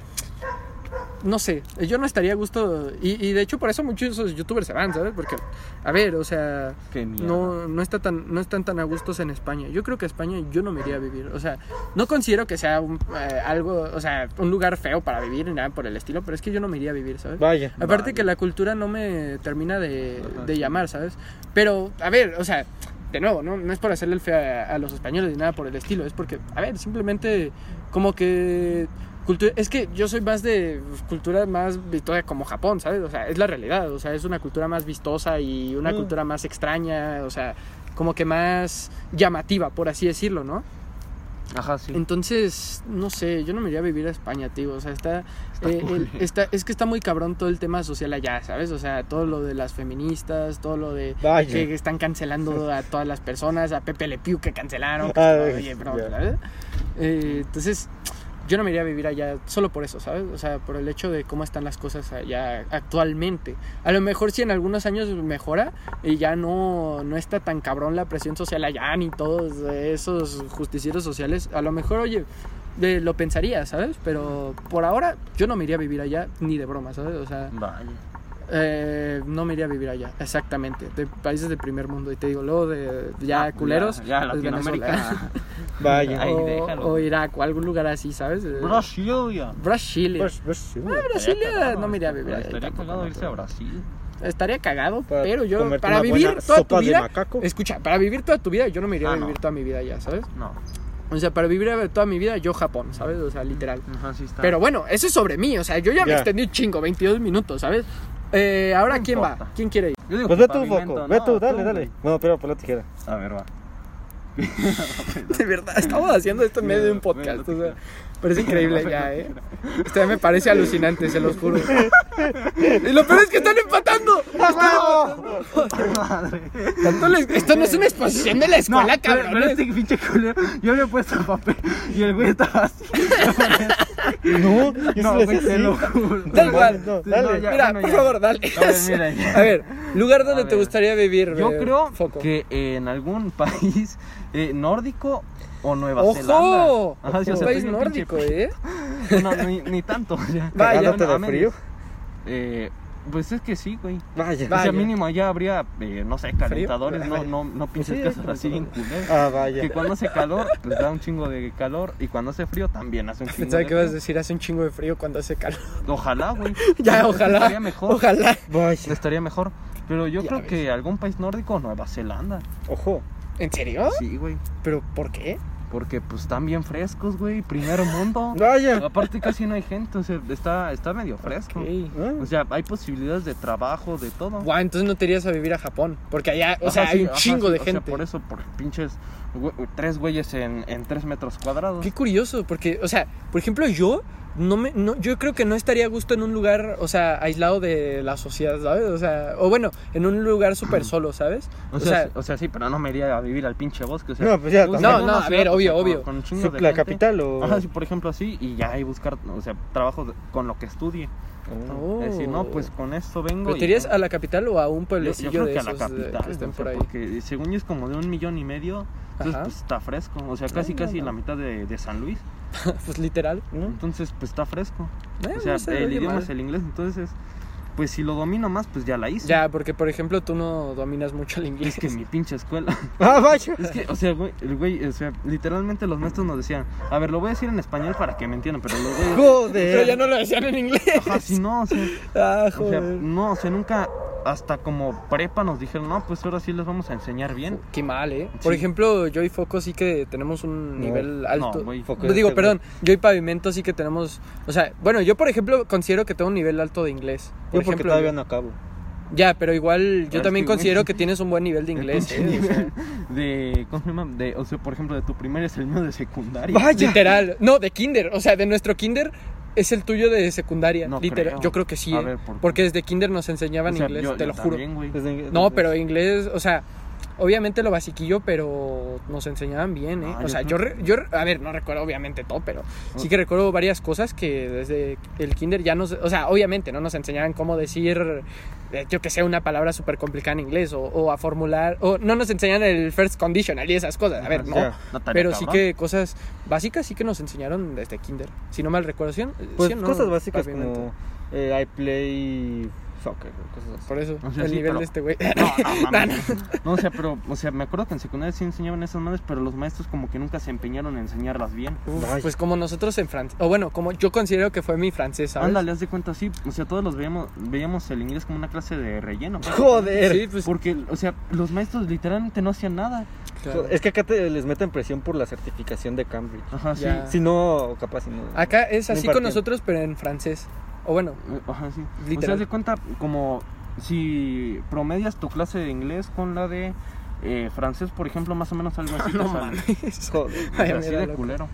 S1: no sé, yo no estaría a gusto. Y, y de hecho, por eso muchos de esos youtubers se van, ¿sabes? Porque, a ver, o sea, no, no, está tan, no están tan a gustos en España. Yo creo que España yo no me iría a vivir. O sea, no considero que sea un, eh, algo, o sea, un lugar feo para vivir ni nada por el estilo, pero es que yo no me iría a vivir, ¿sabes?
S2: Vaya.
S1: Aparte que la cultura no me termina de,
S3: Ajá.
S1: de llamar, ¿sabes? Pero, a ver, o sea, de nuevo, ¿no? No es por hacerle el feo a, a los españoles ni nada por el estilo, es porque, a ver, simplemente como que... Cultura, es que yo soy más de cultura más vistosa como Japón, ¿sabes? O sea, es la realidad, o sea, es una cultura más vistosa y una
S2: Mm.
S1: cultura más extraña, o sea, como que más llamativa, por así decirlo, ¿no?
S3: Ajá, sí.
S1: Entonces, no sé, yo no me iría a vivir a España, tío. O sea, está,
S3: Está
S1: eh,
S3: cool.
S1: el- está- es que está muy cabrón todo el tema social allá, ¿sabes? O sea, todo lo de las feministas, todo lo de
S2: Vaya.
S1: que están cancelando a todas las personas, a Pepe Le Pew que cancelaron. que Oye, bro. ¿sabes? Eh, entonces, yo no me iría a vivir allá solo por eso, ¿sabes? O sea, por el hecho de cómo están las cosas allá actualmente. A lo mejor si en algunos años mejora y ya no, no está tan cabrón la presión social allá ni todos esos justicieros sociales, a lo mejor, oye, lo pensaría, ¿sabes? Pero por ahora yo no me iría a vivir allá ni de broma, ¿sabes? O sea,
S3: Vaya.
S1: Eh, no me iría a vivir allá, exactamente. De países del primer mundo. Y te digo, luego de ya
S3: Ah,
S1: culeros.
S3: Ya, ya
S1: es Venezuela.
S3: Latinoamérica.
S2: Vaya.
S3: Ahí
S1: o,
S3: déjalo.
S1: o Irak o algún lugar así, ¿sabes? Eh,
S3: Brasilia.
S1: Brasilia.
S2: Pues, pues, sí.
S1: Brasilia no me iría a vivir allá.
S3: Estaría cagado
S1: no,
S3: irse a
S1: pero-
S3: Brasil.
S1: Estaría cagado,
S2: Para
S1: pero yo, para vivir toda tu
S2: de
S1: vida.
S2: macaco.
S1: Escucha, para vivir toda tu vida, yo no me iría
S3: Ah,
S1: a
S3: no.
S1: vivir toda mi vida allá, ¿sabes?
S3: No.
S1: O sea, para vivir toda mi vida, yo Japón, ¿sabes? O sea, literal.
S3: Ajá, sí está.
S1: Pero bueno, eso es sobre mí, o sea, yo ya me
S2: Ya.
S1: extendí un chingo, 22 minutos, ¿sabes? Eh, ahora, ¿quién va? ¿Quién quiere ir?
S3: Yo digo
S2: Pues ve tú, Foco. Ve tú, dale,
S3: tú,
S2: dale. Bueno, pero por la tijera.
S3: A ver, va.
S1: De verdad, estamos haciendo esto en medio de un podcast, o sea, parece increíble ya, ¿eh? Esto ya me parece alucinante, se los juro. Y lo peor es que están empatando. Tanto les- Esto no es una exposición de la escuela, cabrón.
S3: pero este pinche culero, yo había puesto papel y el güey estaba así.
S2: No, yo
S3: No,
S2: le
S3: güey,
S2: sé
S3: lo.
S1: Da igual.
S2: No, dale.
S3: no, ya.
S1: Mira,
S3: bueno,
S1: por
S3: ya.
S1: favor, dale.
S3: A ver, mira.
S1: A ver, lugar donde
S3: A
S1: te
S3: ver.
S1: gustaría vivir.
S3: Yo
S1: eh,
S3: creo
S1: Foco.
S3: que en algún país eh, nórdico o Nueva
S1: ¡Ojo!
S3: Zelanda. Ajá, sí, o
S1: Un
S3: sea,
S1: país nórdico,
S3: pinche-
S1: ¿eh?
S3: No, ni, ni tanto. Ya.
S1: Vaya.
S2: De frío.
S3: Eh, pues es que sí, güey.
S2: Vaya.
S3: O
S1: Vaya.
S3: sea, mínimo allá habría, eh, no sé, calentadores, no, no, no pinches
S1: Sí,
S3: casas así bien culeras.
S2: Ah, vaya.
S3: Que cuando hace calor, pues da un chingo de calor. Y cuando hace frío, también hace un chingo
S1: Pensaba
S3: de
S1: que ibas a decir hace un chingo de frío cuando hace calor.
S3: Ojalá, güey.
S1: ya, ojalá.
S3: Estaría mejor.
S1: Ojalá.
S2: Vaya.
S3: Estaría mejor. Pero yo
S1: Ya
S3: creo
S1: ves.
S3: que algún país nórdico o Nueva Zelanda.
S2: Ojo.
S1: ¿En serio?
S3: Sí, güey.
S1: ¿Pero por qué?
S3: Porque pues están bien frescos, güey. Primero mundo.
S2: Vaya.
S3: Aparte casi no hay gente, o sea, está, está medio fresco.
S2: Ah,
S3: O sea, hay posibilidades de trabajo, de todo.
S1: Guau, entonces no te irías a vivir a Japón. Porque allá, o
S3: Ajá,
S1: sea,
S3: sí,
S1: hay un
S3: ajá,
S1: chingo
S3: sí,
S1: de
S3: o sea,
S1: gente.
S3: por eso, por pinches tres güeyes en, en tres metros cuadrados.
S1: Qué curioso, porque, o sea, por ejemplo, yo no me, no, yo creo que no estaría a gusto en un lugar, o sea, aislado de la sociedad, ¿sabes? O sea, o bueno, en un lugar súper solo, ¿sabes?
S3: O sea, o sea, sí, pero no me iría a vivir al pinche bosque. O sea,
S2: No, pues ya.
S1: No, no, a ver, obvio, obvio.
S3: Con, con
S2: Sí, la
S3: gente.
S2: capital o.
S3: Ajá, sí, por ejemplo, así, y ya ahí buscar, o sea, trabajo con lo que estudie.
S2: Oh.
S3: Es decir, no, pues con esto vengo.
S1: ¿Pero te irías a la capital o a un
S3: Yo,
S1: pueblecillo
S3: yo creo
S1: de
S3: que a
S1: esos
S3: la
S1: de-
S3: capital,
S1: que estén
S3: o
S1: por
S3: sea,
S1: ahí?
S3: porque según yo es como de un millón y medio, entonces
S1: Ajá.
S3: pues está fresco, o sea, casi
S1: No,
S3: casi
S1: no,
S3: la mitad de, de San Luis,
S1: pues literal.
S2: ¿no?
S3: entonces pues está fresco.
S1: Eh,
S3: o sea, el idioma
S1: mal.
S3: es el inglés, entonces pues si lo domino más, pues ya la hice.
S1: Ya, porque por ejemplo tú no dominas mucho el inglés.
S3: Es que en mi pinche escuela.
S2: Ah, vaya.
S3: Es que, o sea, güey, el güey, o sea, literalmente los maestros nos decían, a ver, lo voy a decir en español para que me entiendan, pero los güeyes,
S1: Pero
S2: Joder.
S1: ya no lo decían en inglés.
S3: ajá, si no, o sea,
S1: Ah,
S3: o sea,
S1: joder.
S3: no, o sea, nunca, hasta como prepa nos dijeron, no, pues ahora sí les vamos a enseñar bien.
S1: Qué mal, ¿eh? Por ejemplo, yo y Foco sí que tenemos un
S2: No,
S1: nivel alto.
S3: No.
S2: Foco
S1: No, digo,
S2: este,
S1: perdón, yo y Pavimento sí que tenemos, o sea, bueno, yo por ejemplo considero que tengo un nivel alto de inglés.
S2: Yo
S1: Por
S2: porque
S1: ejemplo,
S2: todavía no acabo.
S1: ya, pero igual yo también considero que tienes un buen nivel de inglés, ¿eh? O sea,
S3: nivel de, ¿cómo se llama? De, o sea, por ejemplo, de tu primaria es el mío de secundaria.
S2: ¡Vaya!
S1: literal, no, de kinder, o sea, de nuestro kinder es el tuyo de secundaria,
S3: No
S1: literal.
S3: creo.
S1: Yo creo que sí,
S3: A
S1: ¿eh?
S3: ver, ¿por qué?
S1: porque desde kinder nos enseñaban
S3: O sea,
S1: inglés,
S3: yo-
S1: te
S3: yo
S1: lo juro.
S3: también.
S2: Desde-
S1: No, pero inglés, o sea, obviamente lo basiquillo, pero nos enseñaban bien, ¿eh?
S3: Ah,
S1: o sea, yo, yo, a ver, no recuerdo obviamente todo, pero sí que recuerdo varias cosas que desde el kinder ya nos, o sea, obviamente no nos enseñaban cómo decir, eh, yo que sé, una palabra súper complicada en inglés o, o a formular, o no nos enseñan el first conditional y esas cosas, a ver, no. Pero sí que cosas básicas sí que nos enseñaron desde kinder, si no mal recuerdo. ¿sí?
S2: Pues
S1: ¿Sí no?
S2: cosas básicas
S1: Pavimento.
S2: como eh, I play soccer, cosas así.
S1: Por eso,
S3: O sea,
S1: el
S3: sí,
S1: nivel
S3: pero-
S1: de este güey.
S3: No, no. No, o sea, pero, o sea, me acuerdo que en secundaria sí enseñaban esas madres, pero los maestros como que nunca se empeñaron en enseñarlas bien.
S1: Uf, pues como nosotros en francés, o bueno, como yo considero que fue mi francés, ¿sabes?
S3: Ándale, haz de cuenta, sí. O sea, todos los veíamos, veíamos el inglés como una clase de relleno.
S2: Joder.
S1: Sí, pues
S3: Porque, o sea, los maestros literalmente no hacían nada.
S1: claro.
S2: Es que acá te, les meten presión por la certificación de Cambridge.
S3: Ajá, sí.
S1: Ya.
S2: Si no, capaz si no.
S1: Acá es así con nosotros, pero en francés. O bueno,
S3: Eh, Ajá, sí. O sea,
S1: Literal.
S3: de cuenta como si promedias tu clase de inglés con la de eh, francés, por ejemplo, más o menos algo así.
S1: no mames.
S2: Joder.
S3: O
S1: Ay,
S3: así de
S1: loco.
S3: culero.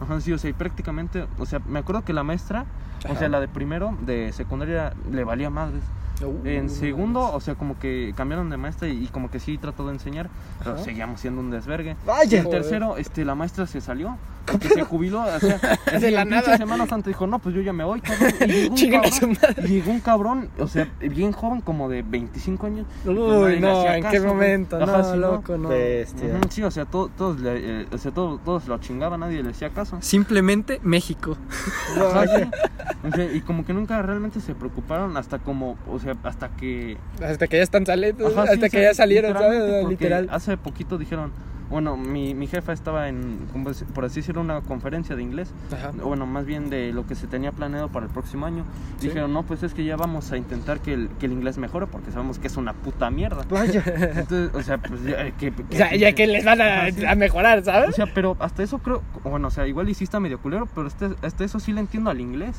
S3: Ajá, sí, o sea, y prácticamente, o sea, me acuerdo que la maestra, o
S1: Ajá.
S3: sea, la de primero, de secundaria, le valía madres.
S1: Uh,
S3: En segundo, o sea, como que cambiaron de maestra y, y como que sí trató de enseñar, pero seguíamos siendo un desvergue. Y
S2: Vaya.
S3: en tercero, este, la maestra se salió, porque se jubiló, o sea,
S1: De la nada.
S3: Semana Santa dijo, no, pues yo ya me voy, cabrón. Y llegó un, cabrón,
S1: madre.
S3: y llegó un cabrón, o sea, bien joven, como de 25 años. pues
S1: Uy,
S3: le
S1: no, ¿en
S3: caso,
S1: qué momento?
S3: Ajá,
S1: no,
S3: sí,
S1: loco, no.
S2: Bestia.
S3: Sí, o sea, todo- todos, le- eh, o sea, todo- todos lo chingaban, nadie le hacía caso.
S1: Simplemente México.
S3: Ajá, sí. O sea, y como que nunca realmente se preocuparon hasta como, o sea, hasta que...
S1: Hasta que ya están saliendo,
S3: Ajá,
S1: hasta
S3: sí,
S1: que
S3: o sea,
S1: ya salieron, ¿sabes? Literal.
S3: Hace poquito dijeron, bueno, mi, mi jefa estaba en, por así decirlo, una conferencia de inglés.
S1: Ajá.
S3: Bueno, más bien de lo que se tenía planeado para el próximo año.
S1: Sí.
S3: Dijeron, no, pues es que ya vamos a intentar que el, que el inglés mejore porque sabemos que es una puta mierda.
S2: Vaya.
S3: Entonces, o sea, pues ya que...
S1: O sea, ya que les van a, mejorar,
S3: O
S1: ¿sabes?
S3: sea, pero hasta eso creo, bueno, o sea, igual está medio culero, pero este, hasta eso sí le entiendo al inglés.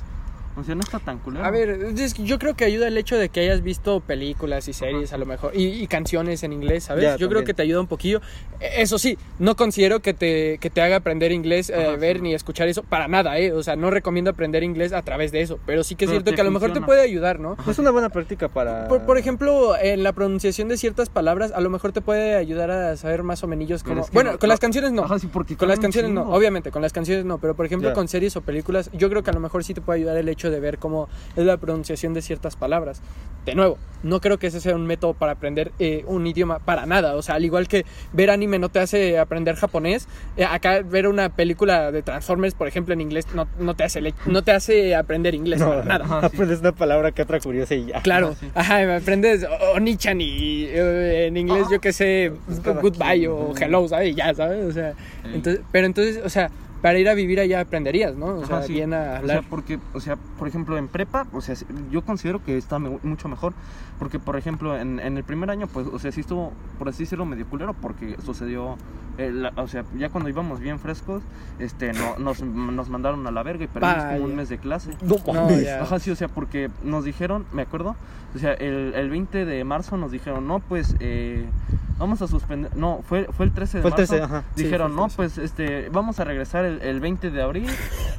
S3: O sea, no está tan culero.
S1: A ver, es que yo creo que ayuda el hecho de que hayas visto películas y series a lo mejor y, y canciones en inglés, ¿sabes?
S2: Ya,
S1: yo creo que te ayuda un poquillo. E- Eso sí, no considero que te, que te haga aprender inglés, eh, ver
S3: sí.
S1: ni escuchar eso, para nada, ¿eh? O sea, no recomiendo aprender inglés a través de eso, pero sí que es cierto que a lo mejor te puede ayudar, ¿no?
S2: Es una buena práctica para.
S1: Por, por ejemplo, en la pronunciación de ciertas palabras, a lo mejor te puede ayudar a saber más o menos cómo...
S3: es que
S1: bueno,
S3: no-
S1: con las canciones no.
S3: Ajá, sí, porque
S1: Con las canciones no, obviamente, con las canciones no, pero por ejemplo
S2: Ya.
S1: con series o películas, yo creo que a lo mejor sí te puede ayudar el hecho de ver cómo es la pronunciación de ciertas palabras. De nuevo, no creo que ese sea un método para aprender eh, un idioma para nada, o sea, al igual que ver anime no te hace aprender japonés, eh, acá ver una película de Transformers, por ejemplo, en inglés no, no te hace le- no te hace aprender inglés
S2: No,
S1: para nada.
S3: Ajá, sí.
S2: aprendes una palabra que otra curiosa y ya.
S1: Claro,
S3: Ajá, sí.
S1: ajá, aprendes Onichan y eh, en inglés yo que sé, goodbye
S2: quien,
S1: o hello, ¿sabes? Y ya, ¿sabes? O sea,
S3: Sí.
S1: entonces, pero entonces, o sea, para ir a vivir allá aprenderías, ¿no? O sea,
S3: Ajá, sí.
S1: bien a
S3: O
S1: hablar.
S3: sea, porque, o sea, por ejemplo, en prepa, o sea, yo considero que está me- mucho mejor. Porque, por ejemplo, en, en el primer año, pues, o sea, sí estuvo, por así decirlo, medio culero. Porque sucedió, eh, la- o sea, ya cuando íbamos bien frescos, este, no, nos, nos mandaron a la verga y perdimos como un mes de clase.
S2: No,
S1: No, ya.
S3: Ajá, sí, o sea, porque nos dijeron, me acuerdo, o sea, el, el 20 de marzo nos dijeron, no, pues, eh, vamos a suspender, no, fue, fue el 13 de
S2: Fue el
S3: marzo.
S2: 13, ajá.
S1: Sí,
S3: Dijeron, no, pues, este, vamos a regresar el, el 20 de abril,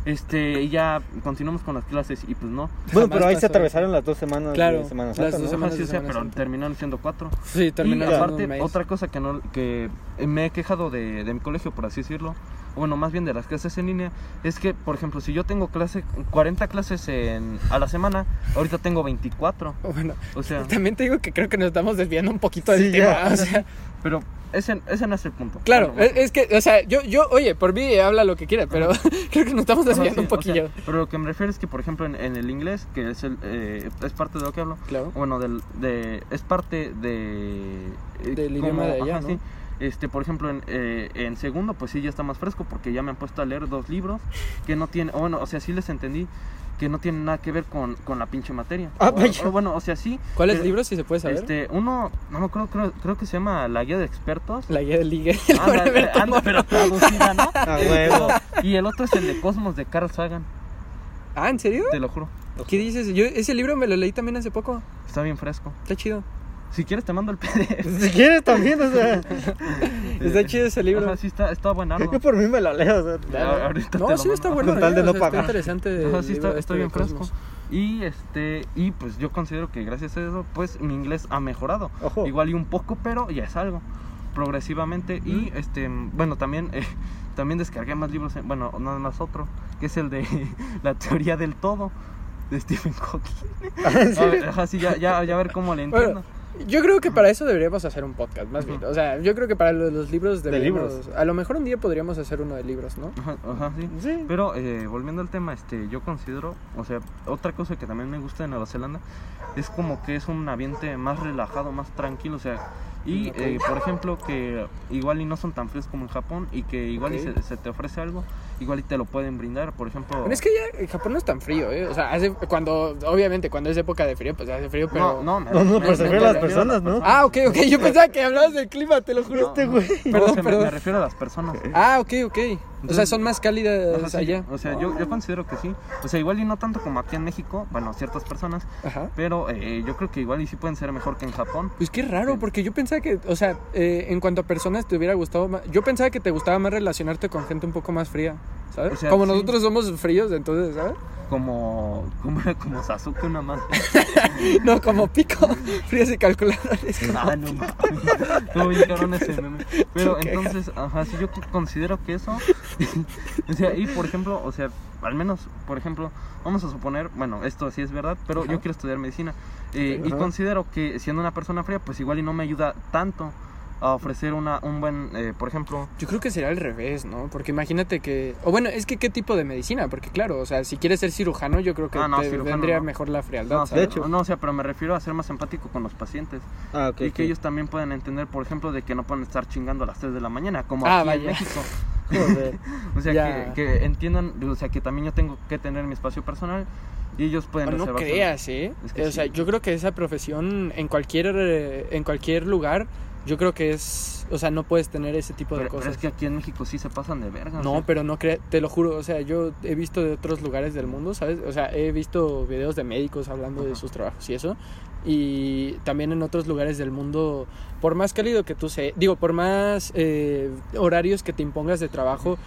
S3: este, y ya continuamos con las clases, y pues no.
S2: Bueno,
S1: Jamás
S2: pero ahí se atravesaron las dos semanas
S1: Claro,
S2: de Semana
S1: las dos
S2: ¿no?
S1: semanas.
S3: Ajá, sí, o sea,
S1: Semana
S3: pero
S1: Santa.
S3: terminaron siendo cuatro.
S1: Sí,
S3: Y
S1: terminó siendo
S3: aparte, otra cosa que no que me he quejado de, de mi colegio, por así decirlo, bueno, más bien de las clases en línea, es que, por ejemplo, si yo tengo clase 40 clases en, a la semana, ahorita tengo 24.
S1: Bueno,
S3: O sea,
S1: también te digo que creo que nos estamos desviando un poquito del
S2: Sí,
S1: tema.
S2: ya.
S1: O sea,
S3: pero ese, ese no es el punto.
S1: claro,
S3: Bueno,
S1: es, que, o sea, yo, yo, oye, por mí habla lo que quieras, pero creo que nos estamos desviando
S3: sí,
S1: un
S3: o sea,
S1: poquillo.
S3: pero lo que me refiero es que, por ejemplo, en, en el inglés, que es, el, eh, es parte de lo que hablo,
S1: claro.
S3: bueno, del, de, es parte de... eh,
S1: Del idioma de allá, ¿no?
S3: sí. Este, por ejemplo, en, eh, en segundo, pues sí, ya está más fresco porque ya me han puesto a leer dos libros que no tienen, o bueno, o sea, sí les entendí que no tienen nada que ver con, con la pinche materia.
S2: Ah,
S3: O- o bueno, o sea, sí.
S1: ¿Cuáles libros, si se puede saber?
S3: Este, uno, no me acuerdo, creo, creo que se llama La Guía de Expertos.
S1: La guía de ligue.
S3: Anda, pero traducida, ¿no?
S2: A huevo.
S3: Y el otro es el de Cosmos de Carl Sagan,
S1: Ah, ¿en serio?
S3: te lo juro.
S1: ¿Qué dices? Yo ese libro me lo leí también hace poco.
S3: Está bien fresco.
S1: Está chido.
S3: Si quieres te mando el PDF.
S2: Si quieres también, o sea.
S1: Está chido ese libro.
S3: Ajá, sí está, está buenardo.
S2: Yo por mí me lo leo, o sea.
S3: Ya, ahorita
S1: No, sí está bueno.
S2: Con tal de no
S1: o sea,
S2: pagar.
S1: Está interesante.
S3: Ajá, sí está, está bien fresco. Y este y pues yo considero que gracias a eso pues mi inglés ha mejorado.
S2: Ojo.
S3: Igual y un poco, pero ya es algo progresivamente y este bueno, también eh, también descargué más libros, en- bueno, nada más otro, que es el de la teoría del todo de Stephen Hawking. A ver, Ajá, sí, ya, ya, ya a ver cómo le entiendo.
S1: Bueno, yo creo que para eso deberíamos hacer un podcast, más bien. O sea, yo creo que para lo de los libros deberíamos...
S2: libros.
S1: A lo mejor un día podríamos hacer uno de libros, ¿no?
S3: Ajá, ajá, sí.
S2: Sí.
S3: Pero eh, volviendo al tema, este, yo considero, o sea, otra cosa que también me gusta de Nueva Zelanda es como que es un ambiente más relajado, más tranquilo, o sea, y eh, por ejemplo que igual y no son tan fríos como en Japón y que igual y
S1: Ok.
S3: se, se te ofrece algo, igual y te lo pueden brindar, por ejemplo.
S1: Pero es que ya en Japón no es tan frío, ¿eh? O sea, hace, cuando, obviamente, cuando es época de frío, pues hace frío, pero...
S3: no, no, me-
S2: No, no,
S3: me-
S2: pues se las
S3: refiero
S2: personas, ¿no?
S1: Ah, ok, ok. Yo pensaba que hablabas del clima, te lo juro.
S2: Este
S3: no.
S2: güey.
S3: No,
S1: Perdón,
S3: o sea, me-. Me, refiero a las personas.
S1: Ah, ok, ok. O sea,
S3: Entonces-
S1: son más cálidas
S3: Ajá, sí,
S1: allá.
S3: O sea, yo, yo considero que sí. O sea, igual y no tanto como aquí en México, bueno, ciertas personas,
S1: Ajá.
S3: pero eh, yo creo que igual y sí pueden ser mejor que en Japón.
S1: Pues qué raro, porque yo pensaba que, o sea, eh, en cuanto a personas te hubiera gustado más. Yo pensaba que te gustaba más relacionarte con gente un poco más fría, ¿sabes?
S3: O sea,
S1: como
S3: sí.
S1: nosotros somos fríos, entonces, ¿sabes?
S3: Como, como, como Sasuke una más.
S1: No, como pico, fríos y calculadores.
S3: Ah, no. Estuvo bien cabrón ese meme. Pero entonces, ajá, sí yo considero que eso. o sea, y por ejemplo, o sea, al menos, por ejemplo, vamos a suponer, bueno, esto sí es verdad, pero
S1: Ajá.
S3: yo quiero estudiar medicina. Eh, y considero que siendo una persona fría, pues igual y no me ayuda tanto a ofrecer una, un buen, eh, por ejemplo,
S1: Yo creo que sería al revés, ¿no? Porque imagínate que... O bueno, es que qué tipo de medicina, porque claro, o sea, si quieres ser cirujano, yo creo que
S3: Ah, no,
S1: te
S3: cirujano
S1: vendría
S3: no.
S1: mejor la frialdad,
S3: no,
S1: ¿sabes?
S2: de hecho.
S3: no, o sea, pero me refiero a ser más empático con los pacientes.
S2: Ah, ok.
S3: y que ellos también puedan entender, por ejemplo, de que no pueden estar chingando a las 3 de la mañana, como
S1: Ah,
S3: aquí en
S1: vaya.
S3: México.
S2: Joder.
S3: O sea, que entiendan, o sea, que también yo tengo que tener mi espacio personal y ellos pueden
S1: No
S3: reservarse.
S1: creas, ¿eh?
S3: Es que
S1: o
S3: sí.
S1: sea, yo creo que esa profesión en cualquier eh, en cualquier lugar, yo creo que es, o sea, no puedes tener ese tipo de
S3: Pero, pero
S1: cosas.
S3: es que aquí en México sí se pasan de verga. o
S1: No,
S3: sea.
S1: pero no crea, te lo juro, o sea, yo he visto de otros lugares del mundo, ¿sabes? O sea, he visto videos de médicos hablando de
S3: Ajá.
S1: sus trabajos y eso. Y también en otros lugares del mundo, por más cálido que tú seas, digo, por más eh, horarios que te impongas de trabajo,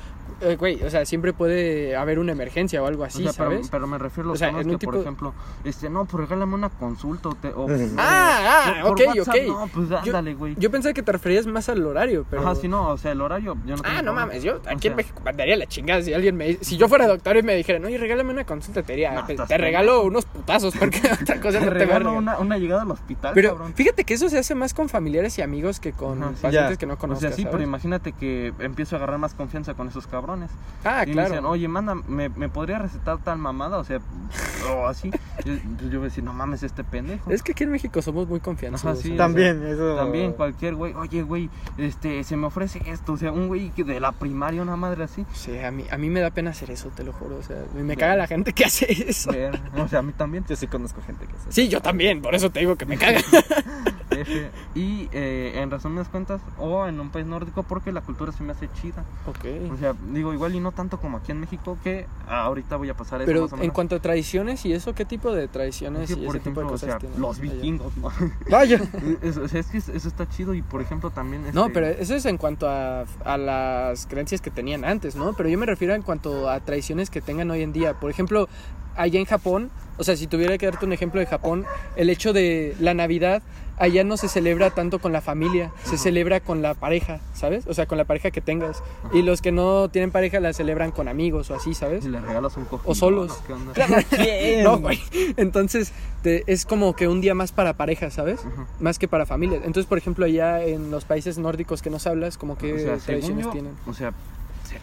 S1: eh, güey, o sea, siempre puede haber una emergencia o algo
S3: O
S1: así,
S3: sea, pero,
S1: ¿sabes?
S3: pero me refiero a los
S1: O sea, en un
S3: que, por
S1: tipo-
S3: ejemplo, este, no, pues regálame una consulta o te, o,
S1: Ah, ah,
S3: por
S1: ok,
S3: WhatsApp,
S1: ok.
S3: No, pues
S1: Yo-
S3: ándale, güey.
S1: Yo pensé que te referías más al horario, pero...
S3: Ajá, sí, no, o sea, el horario, yo no
S1: Ah, no
S3: problema.
S1: mames, yo
S3: O
S1: aquí en México mandaría la chingada si alguien me si yo fuera doctor y me dijera, "No, y regálame una consulta", te diría,
S3: No,
S1: "Te- regalo unos putazos porque otra cosa
S3: Te
S1: no te va a
S3: regalo
S1: regalar".
S3: una, una llegada al hospital,
S1: Pero
S3: cabrón.
S1: fíjate que eso se hace más con familiares y amigos que con
S3: Ajá, sí.
S1: pacientes
S2: Ya.
S1: que no
S3: O
S1: conozcas,
S3: sea, sí, pero imagínate que empiezo a agarrar más confianza con esos cabrones.
S1: Ah,
S3: y me
S1: claro.
S3: dicen, oye, manda, ¿me, ¿me podría recetar tal mamada? O sea, o así. Yo, yo voy a decir, no mames, este pendejo.
S1: Es que aquí en México somos muy confianzosos.
S3: Ajá, sí.
S1: ¿sabes?
S2: También, eso.
S3: También cualquier güey, oye, güey, este, se me ofrece esto. O sea, un güey de la primaria, una madre así.
S1: Sí, a mí, a mí me da pena hacer eso, te lo juro. O sea, me caga la gente que hace eso.
S3: Ver, O sea, a mí también.
S2: Yo sí conozco gente que hace.
S1: Sí, yo también, por eso te digo que me caga.
S3: F. Y eh, en resumidas cuentas, o en un país nórdico, porque la cultura se me hace chida.
S1: ok.
S3: O sea, digo, igual y no tanto como aquí en México, que ahorita voy a pasar eso
S1: Pero
S3: más o
S1: en cuanto a tradiciones y eso, ¿qué tipo de tradiciones y
S3: por
S1: ese tipo de
S3: ejemplo, o
S1: cosas
S3: sea,
S1: tienen
S3: los vikingos, ¿no?
S2: Vaya.
S3: Es- o es que eso está chido y, por ejemplo, también...
S1: No,
S3: este,
S1: pero eso es en cuanto a, a las creencias que tenían antes, ¿no? Pero yo me refiero en cuanto a tradiciones que tengan hoy en día. Por ejemplo, allá en Japón, o sea, si tuviera que darte un ejemplo de Japón, el hecho de la Navidad, allá no se celebra tanto con la familia, se celebra con la pareja, ¿sabes? O sea, con la pareja que tengas. Y los que no tienen pareja la celebran con amigos o así, ¿sabes?
S3: Si le regalas un cojín.
S1: O solos.
S3: ¿no? ¿Qué onda?
S1: No, güey. Entonces, te- es como que un día más para pareja, ¿sabes? Más que para familias. Entonces, por ejemplo, allá en los países nórdicos que nos hablas, como que
S3: o sea, según
S1: tradiciones
S3: yo,
S1: tienen.
S3: o sea,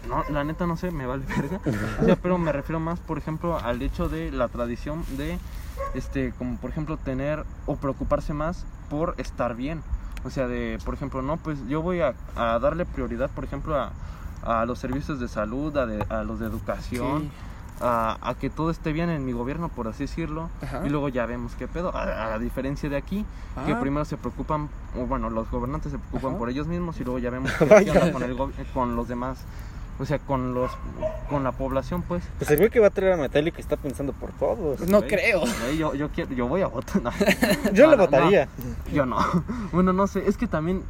S3: no, la neta no sé, me vale verga. O sea, pero me refiero más, por ejemplo, al hecho de la tradición de, este, como por ejemplo, tener o preocuparse más por estar bien. O sea, de, por ejemplo, no, pues yo voy a, a darle prioridad, por ejemplo, a, a los servicios de salud, a, de- a los de educación,
S1: Sí.
S3: a, a que todo esté bien en mi gobierno, por así decirlo.
S1: Ajá.
S3: Y luego ya vemos qué pedo. A, a diferencia de aquí, que
S1: Ah.
S3: primero se preocupan, o bueno, los gobernantes se preocupan
S1: Ajá.
S3: por ellos mismos y luego ya vemos qué, con, el con los demás. O sea, con los con la población, pues.
S2: Pues el güey que va a traer a Metallica está pensando por todos.
S1: No
S3: Güey,
S1: creo.
S3: güey, yo, yo, quiero, yo voy a votar. no.
S2: Yo
S3: No,
S2: le votaría.
S3: no, yo no. Bueno, no sé. Es que también.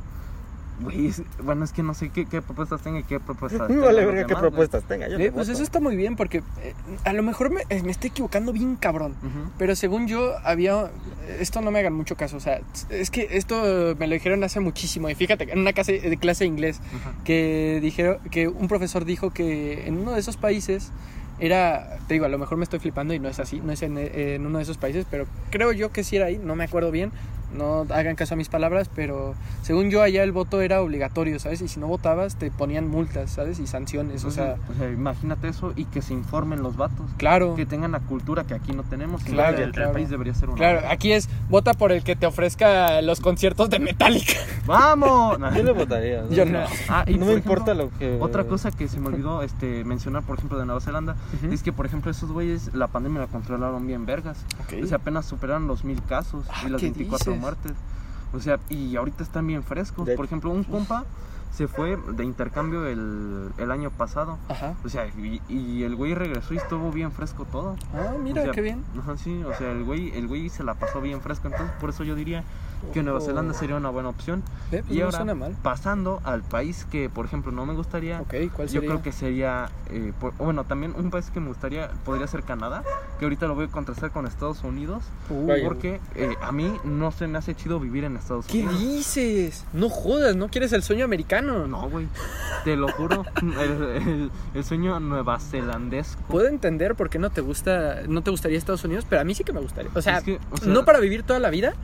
S3: Güey, es- bueno, es que no sé qué, qué propuestas tenga y qué propuestas. Tengan
S2: vale verga qué propuestas tenga. Yo
S1: Eh, pues
S2: voto.
S1: eso está muy bien porque eh, a lo mejor me, eh, me estoy equivocando bien cabrón. Pero según yo había... Esto no me hagan mucho caso. O sea, es que esto me lo dijeron hace muchísimo. Y fíjate, en una clase de, clase de inglés, que dijeron que un profesor dijo que en uno de esos países era, te digo, a lo mejor me estoy flipando y no es así, no es en, en uno de esos países, pero creo yo que sí era ahí, no me acuerdo bien, no hagan caso a mis palabras, pero según yo allá el voto era obligatorio, ¿sabes? Y si no votabas te ponían multas, ¿sabes? Y sanciones, o sea,
S3: o sea, imagínate eso y que se informen los vatos.
S1: claro.
S3: Que tengan la cultura que aquí no tenemos.
S1: Claro,
S3: el, país debería ser una.
S1: Claro, aquí es vota por el que te ofrezca los conciertos de Metallica.
S3: ¡Vamos!
S2: Yo le votaría.
S1: Yo no.
S3: Ah, y
S2: No me
S3: por
S2: importa lo que.
S3: Otra cosa que se me olvidó este, mencionar, por ejemplo, de Nueva Zelanda, es que, por ejemplo, esos güeyes la pandemia la controlaron bien vergas.
S1: Ok.
S3: O sea, apenas superaron los mil casos
S1: Ah,
S3: y las
S1: ¿qué
S3: 24
S1: dices?
S3: Muertes. O sea, y ahorita están bien frescos.
S2: De-
S3: Por ejemplo, un compa se fue de intercambio el, el año pasado.
S1: Ajá.
S3: O sea, y, y el güey regresó y estuvo bien fresco todo.
S1: Ah, mira,
S3: O sea,
S1: qué bien.
S3: Ajá, sí, o sea, el güey, el güey se la pasó bien fresco. Entonces, por eso yo diría que Nueva. Zelanda sería una buena opción.
S1: Ve, pues
S3: y
S1: no
S3: ahora,
S1: suena mal.
S3: pasando al país que, por ejemplo, no me gustaría,
S1: Ok, ¿cuál
S3: yo
S1: sería?
S3: creo que sería, eh, por- bueno, también un país que me gustaría, podría ser Canadá, que ahorita lo voy a contrastar con Estados Unidos,
S1: Uh,
S3: porque eh, a mí no se me hace chido vivir en Estados
S1: ¿Qué
S3: Unidos.
S1: dices? No jodas, ¿no quieres el sueño americano?
S3: No, güey, te lo juro, el, el- el sueño.
S1: Puedo entender por qué no te gusta, no te gustaría Estados Unidos, pero a mí sí que me gustaría. O sea,
S3: Es que, o sea-
S1: no para vivir toda la vida,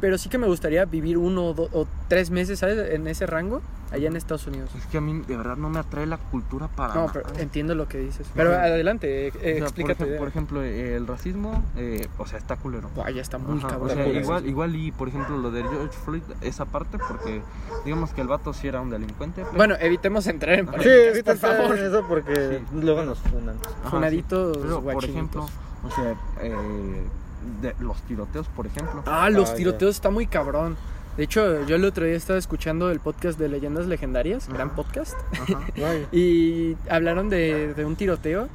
S1: pero sí que me gustaría vivir uno o, do- o tres meses, ¿sabes? En ese rango, allá en Estados Unidos.
S3: Es que a mí de verdad no me atrae la cultura para
S1: No,
S3: nada.
S1: pero entiendo lo que dices. Pero adelante, eh,
S3: O sea,
S1: explícate.
S3: por, ejemplo, por ejemplo, eh, el racismo, eh, o sea, está culero.
S1: Buah, ya está muy
S3: Ajá,
S1: cabrón.
S3: o sea, igual, igual y por ejemplo lo de George Floyd, esa parte, porque digamos que el vato sí era un delincuente. pero-
S1: Bueno, evitemos entrar en
S3: Sí,
S2: Sí, ahorita
S1: por favor.
S2: eso porque luego nos funan.
S3: Ajá,
S1: Funaditos,
S3: sí. Pero, por ejemplo, o sea, eh, de los tiroteos, por ejemplo.
S1: Ah, los
S2: Ah,
S1: tiroteos está muy cabrón. De hecho, yo el otro día estaba escuchando el podcast de Leyendas Legendarias,
S3: Ajá.
S1: gran podcast, y hablaron de, de un tiroteo.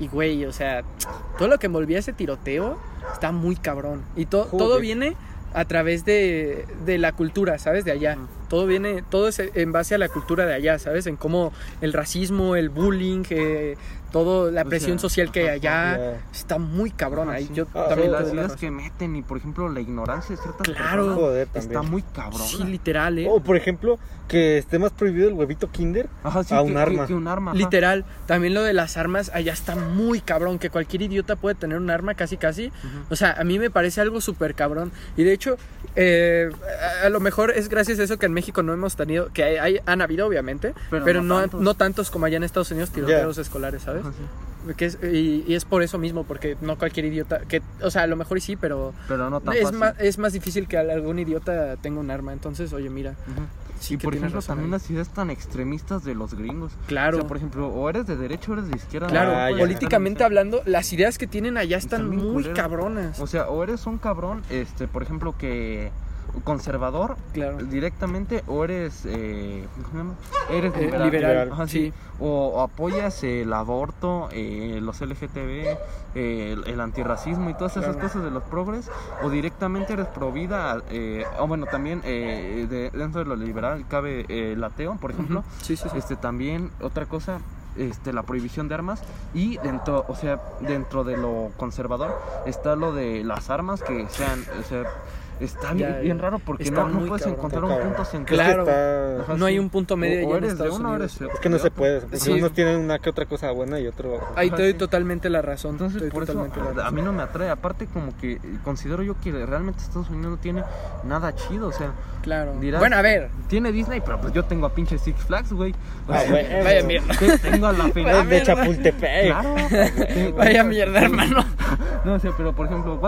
S1: Y güey, o sea, todo lo que envolvía ese tiroteo está muy cabrón. Y to-
S2: Joder.
S1: todo viene a través de, de la cultura, ¿sabes? De allá. Todo viene, todo es en base a la cultura de allá, ¿sabes? En cómo el racismo, el bullying, eh, todo, la
S3: O
S1: presión
S3: sea,
S1: social que hay allá,
S2: ya.
S1: está muy cabrón.
S3: Ajá,
S1: Ahí
S3: sí.
S1: yo
S2: Ah,
S1: también
S2: sí,
S3: las ideas que meten y por ejemplo la ignorancia de ciertas
S1: Claro.
S3: personas
S2: Joder,
S3: está muy cabrón.
S1: Sí, literal, ¿eh?
S2: O por ejemplo, que esté más prohibido el huevito Kinder.
S3: Ajá, sí,
S2: a
S3: que-
S2: un
S3: que-
S2: arma.
S3: que un arma. ajá.
S1: Literal, también lo de las armas allá está muy cabrón, que cualquier idiota puede tener un arma casi casi.
S3: Ujú.
S1: O sea, a mí me parece algo súper cabrón. Y de hecho, eh, a, a lo mejor es gracias a eso que en México no hemos tenido, que hay, hay- han habido obviamente, pero,
S3: Pero
S1: no,
S3: no
S1: no,
S3: tantos.
S1: tantos como allá en Estados Unidos, tiroteos escolares, ¿sabes?
S3: Ajá, sí.
S1: Que es- y, y es por eso mismo, porque no cualquier idiota, que, o sea, a lo mejor sí, pero
S3: Pero no tan
S1: es
S3: fácil.
S1: más, es más difícil que algún idiota tenga un arma. Entonces, oye, mira,
S3: Ujú.
S1: sí
S3: y
S1: que
S3: por ejemplo
S1: razón
S3: también
S1: ahí.
S3: las ideas tan extremistas de los gringos.
S1: Claro.
S3: O sea, por ejemplo, o eres de derecha o eres de izquierda.
S1: Claro,
S2: Ah,
S1: políticamente hablando, las ideas que tienen allá están, muy cabronas.
S3: O sea, o eres un cabrón, este, por ejemplo, que conservador
S1: Claro.
S3: directamente o eres eh, ¿cómo se llama? eres
S1: Eh,
S3: liberal,
S1: liberal,
S3: Ajá,
S1: sí.
S3: o, o apoyas el aborto eh, los LGTB el, el antirracismo y todas esas
S1: Claro.
S3: cosas de los progres o directamente eres pro vida eh, o bueno también eh, de- dentro de lo liberal cabe el ateo por ejemplo
S1: Ujú. Sí, sí, sí.
S3: este también otra cosa este la prohibición de armas y dentro o sea dentro de lo conservador está lo de las armas que sean o sea está bien,
S1: Ya,
S3: bien raro porque
S1: está
S3: no, puedes
S1: cabrón,
S3: encontrar un
S2: cabrón.
S3: punto central
S1: Claro.
S2: Está-
S3: Ajá,
S1: no hay un punto medio
S3: o, o eres de uno eres de
S2: Es que no se puede. Porque
S1: Sí.
S2: unos tienen una que otra cosa buena y otro.
S1: Ahí te doy
S3: sí.
S1: totalmente la razón.
S3: Entonces, por eso
S1: totalmente la
S3: a, a mí no me atrae. Aparte, como que eh, considero yo que realmente Estados Unidos no tiene nada chido. O sea,
S1: Claro.
S3: dirás-
S1: Bueno, a ver.
S3: tiene Disney, pero pues yo tengo a pinche Six Flags, güey.
S2: Ah, güey,
S1: Vaya mierda.
S3: ¿qué tengo a la final.
S2: de Chapultepec.
S3: Claro. Sí,
S1: Vaya mierda, hermano.
S3: No sé, pero por ejemplo,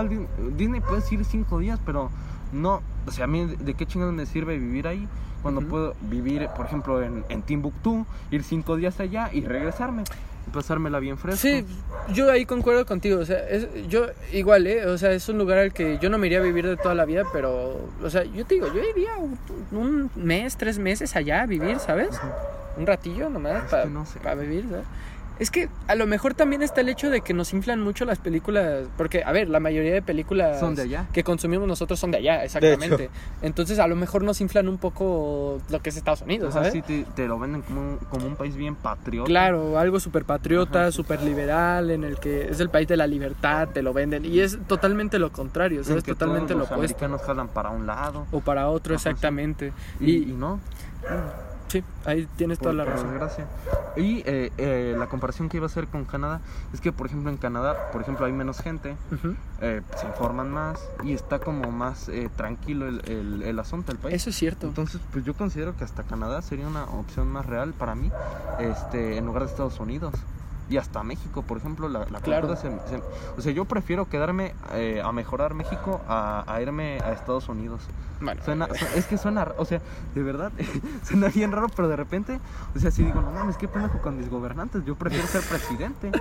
S3: Disney puedes ir cinco días, pero no, o sea, a mí de qué chingados me sirve vivir ahí cuando puedo vivir, por ejemplo, en, en Timbuktu, ir cinco días allá y regresarme, y pasármela bien fresco.
S1: Sí, yo ahí concuerdo contigo, o sea, es, yo igual, ¿eh? O sea, es un lugar al que yo no me iría a vivir de toda la vida, pero, o sea, yo te digo, yo iría un, un mes, tres meses allá a vivir, ¿sabes? Un ratillo nomás para
S3: no sé.
S1: vivir, ¿sabes? Es que a lo mejor también está el hecho de que nos inflan mucho las películas, porque, a ver, la mayoría de películas
S3: Son de allá.
S1: que consumimos nosotros son de allá, exactamente. Entonces, a lo mejor nos inflan un poco lo que es Estados Unidos,
S3: sea,
S1: ¿sabes?
S3: sí te, te lo venden como un, como un país bien patriota.
S1: Claro, algo súper patriota,
S3: Ajá.
S1: súper liberal, en el que es el país de la libertad, te lo venden. Y es totalmente lo contrario, ¿sabes?
S3: que
S1: Totalmente
S3: todos
S1: lo
S3: los
S1: opuesto.
S3: americanos jalan para un lado.
S1: O para otro,
S3: Ajá, sí.
S1: exactamente.
S3: Y,
S1: Y,
S3: y no,
S1: sí, ahí tienes toda la razón.
S3: desgracia. Y eh, eh, la comparación que iba a hacer con Canadá es que, por ejemplo, en Canadá, por ejemplo, hay menos gente, eh, se informan más y está como más eh, tranquilo el, el, el asunto del país.
S1: Eso es cierto.
S3: Entonces, pues yo considero que hasta Canadá sería una opción más real para mí, este, en lugar de Estados Unidos. Y hasta México, por ejemplo, la, la
S1: Claro.
S3: se- se- O sea, yo prefiero quedarme eh, a mejorar México a, a irme a Estados Unidos.
S1: Bueno,
S3: Suena, su- es que suena, o sea, de verdad, suena bien raro, pero de repente, o sea, si digo, no mames, qué pendejo con mis gobernantes, yo prefiero ser presidente.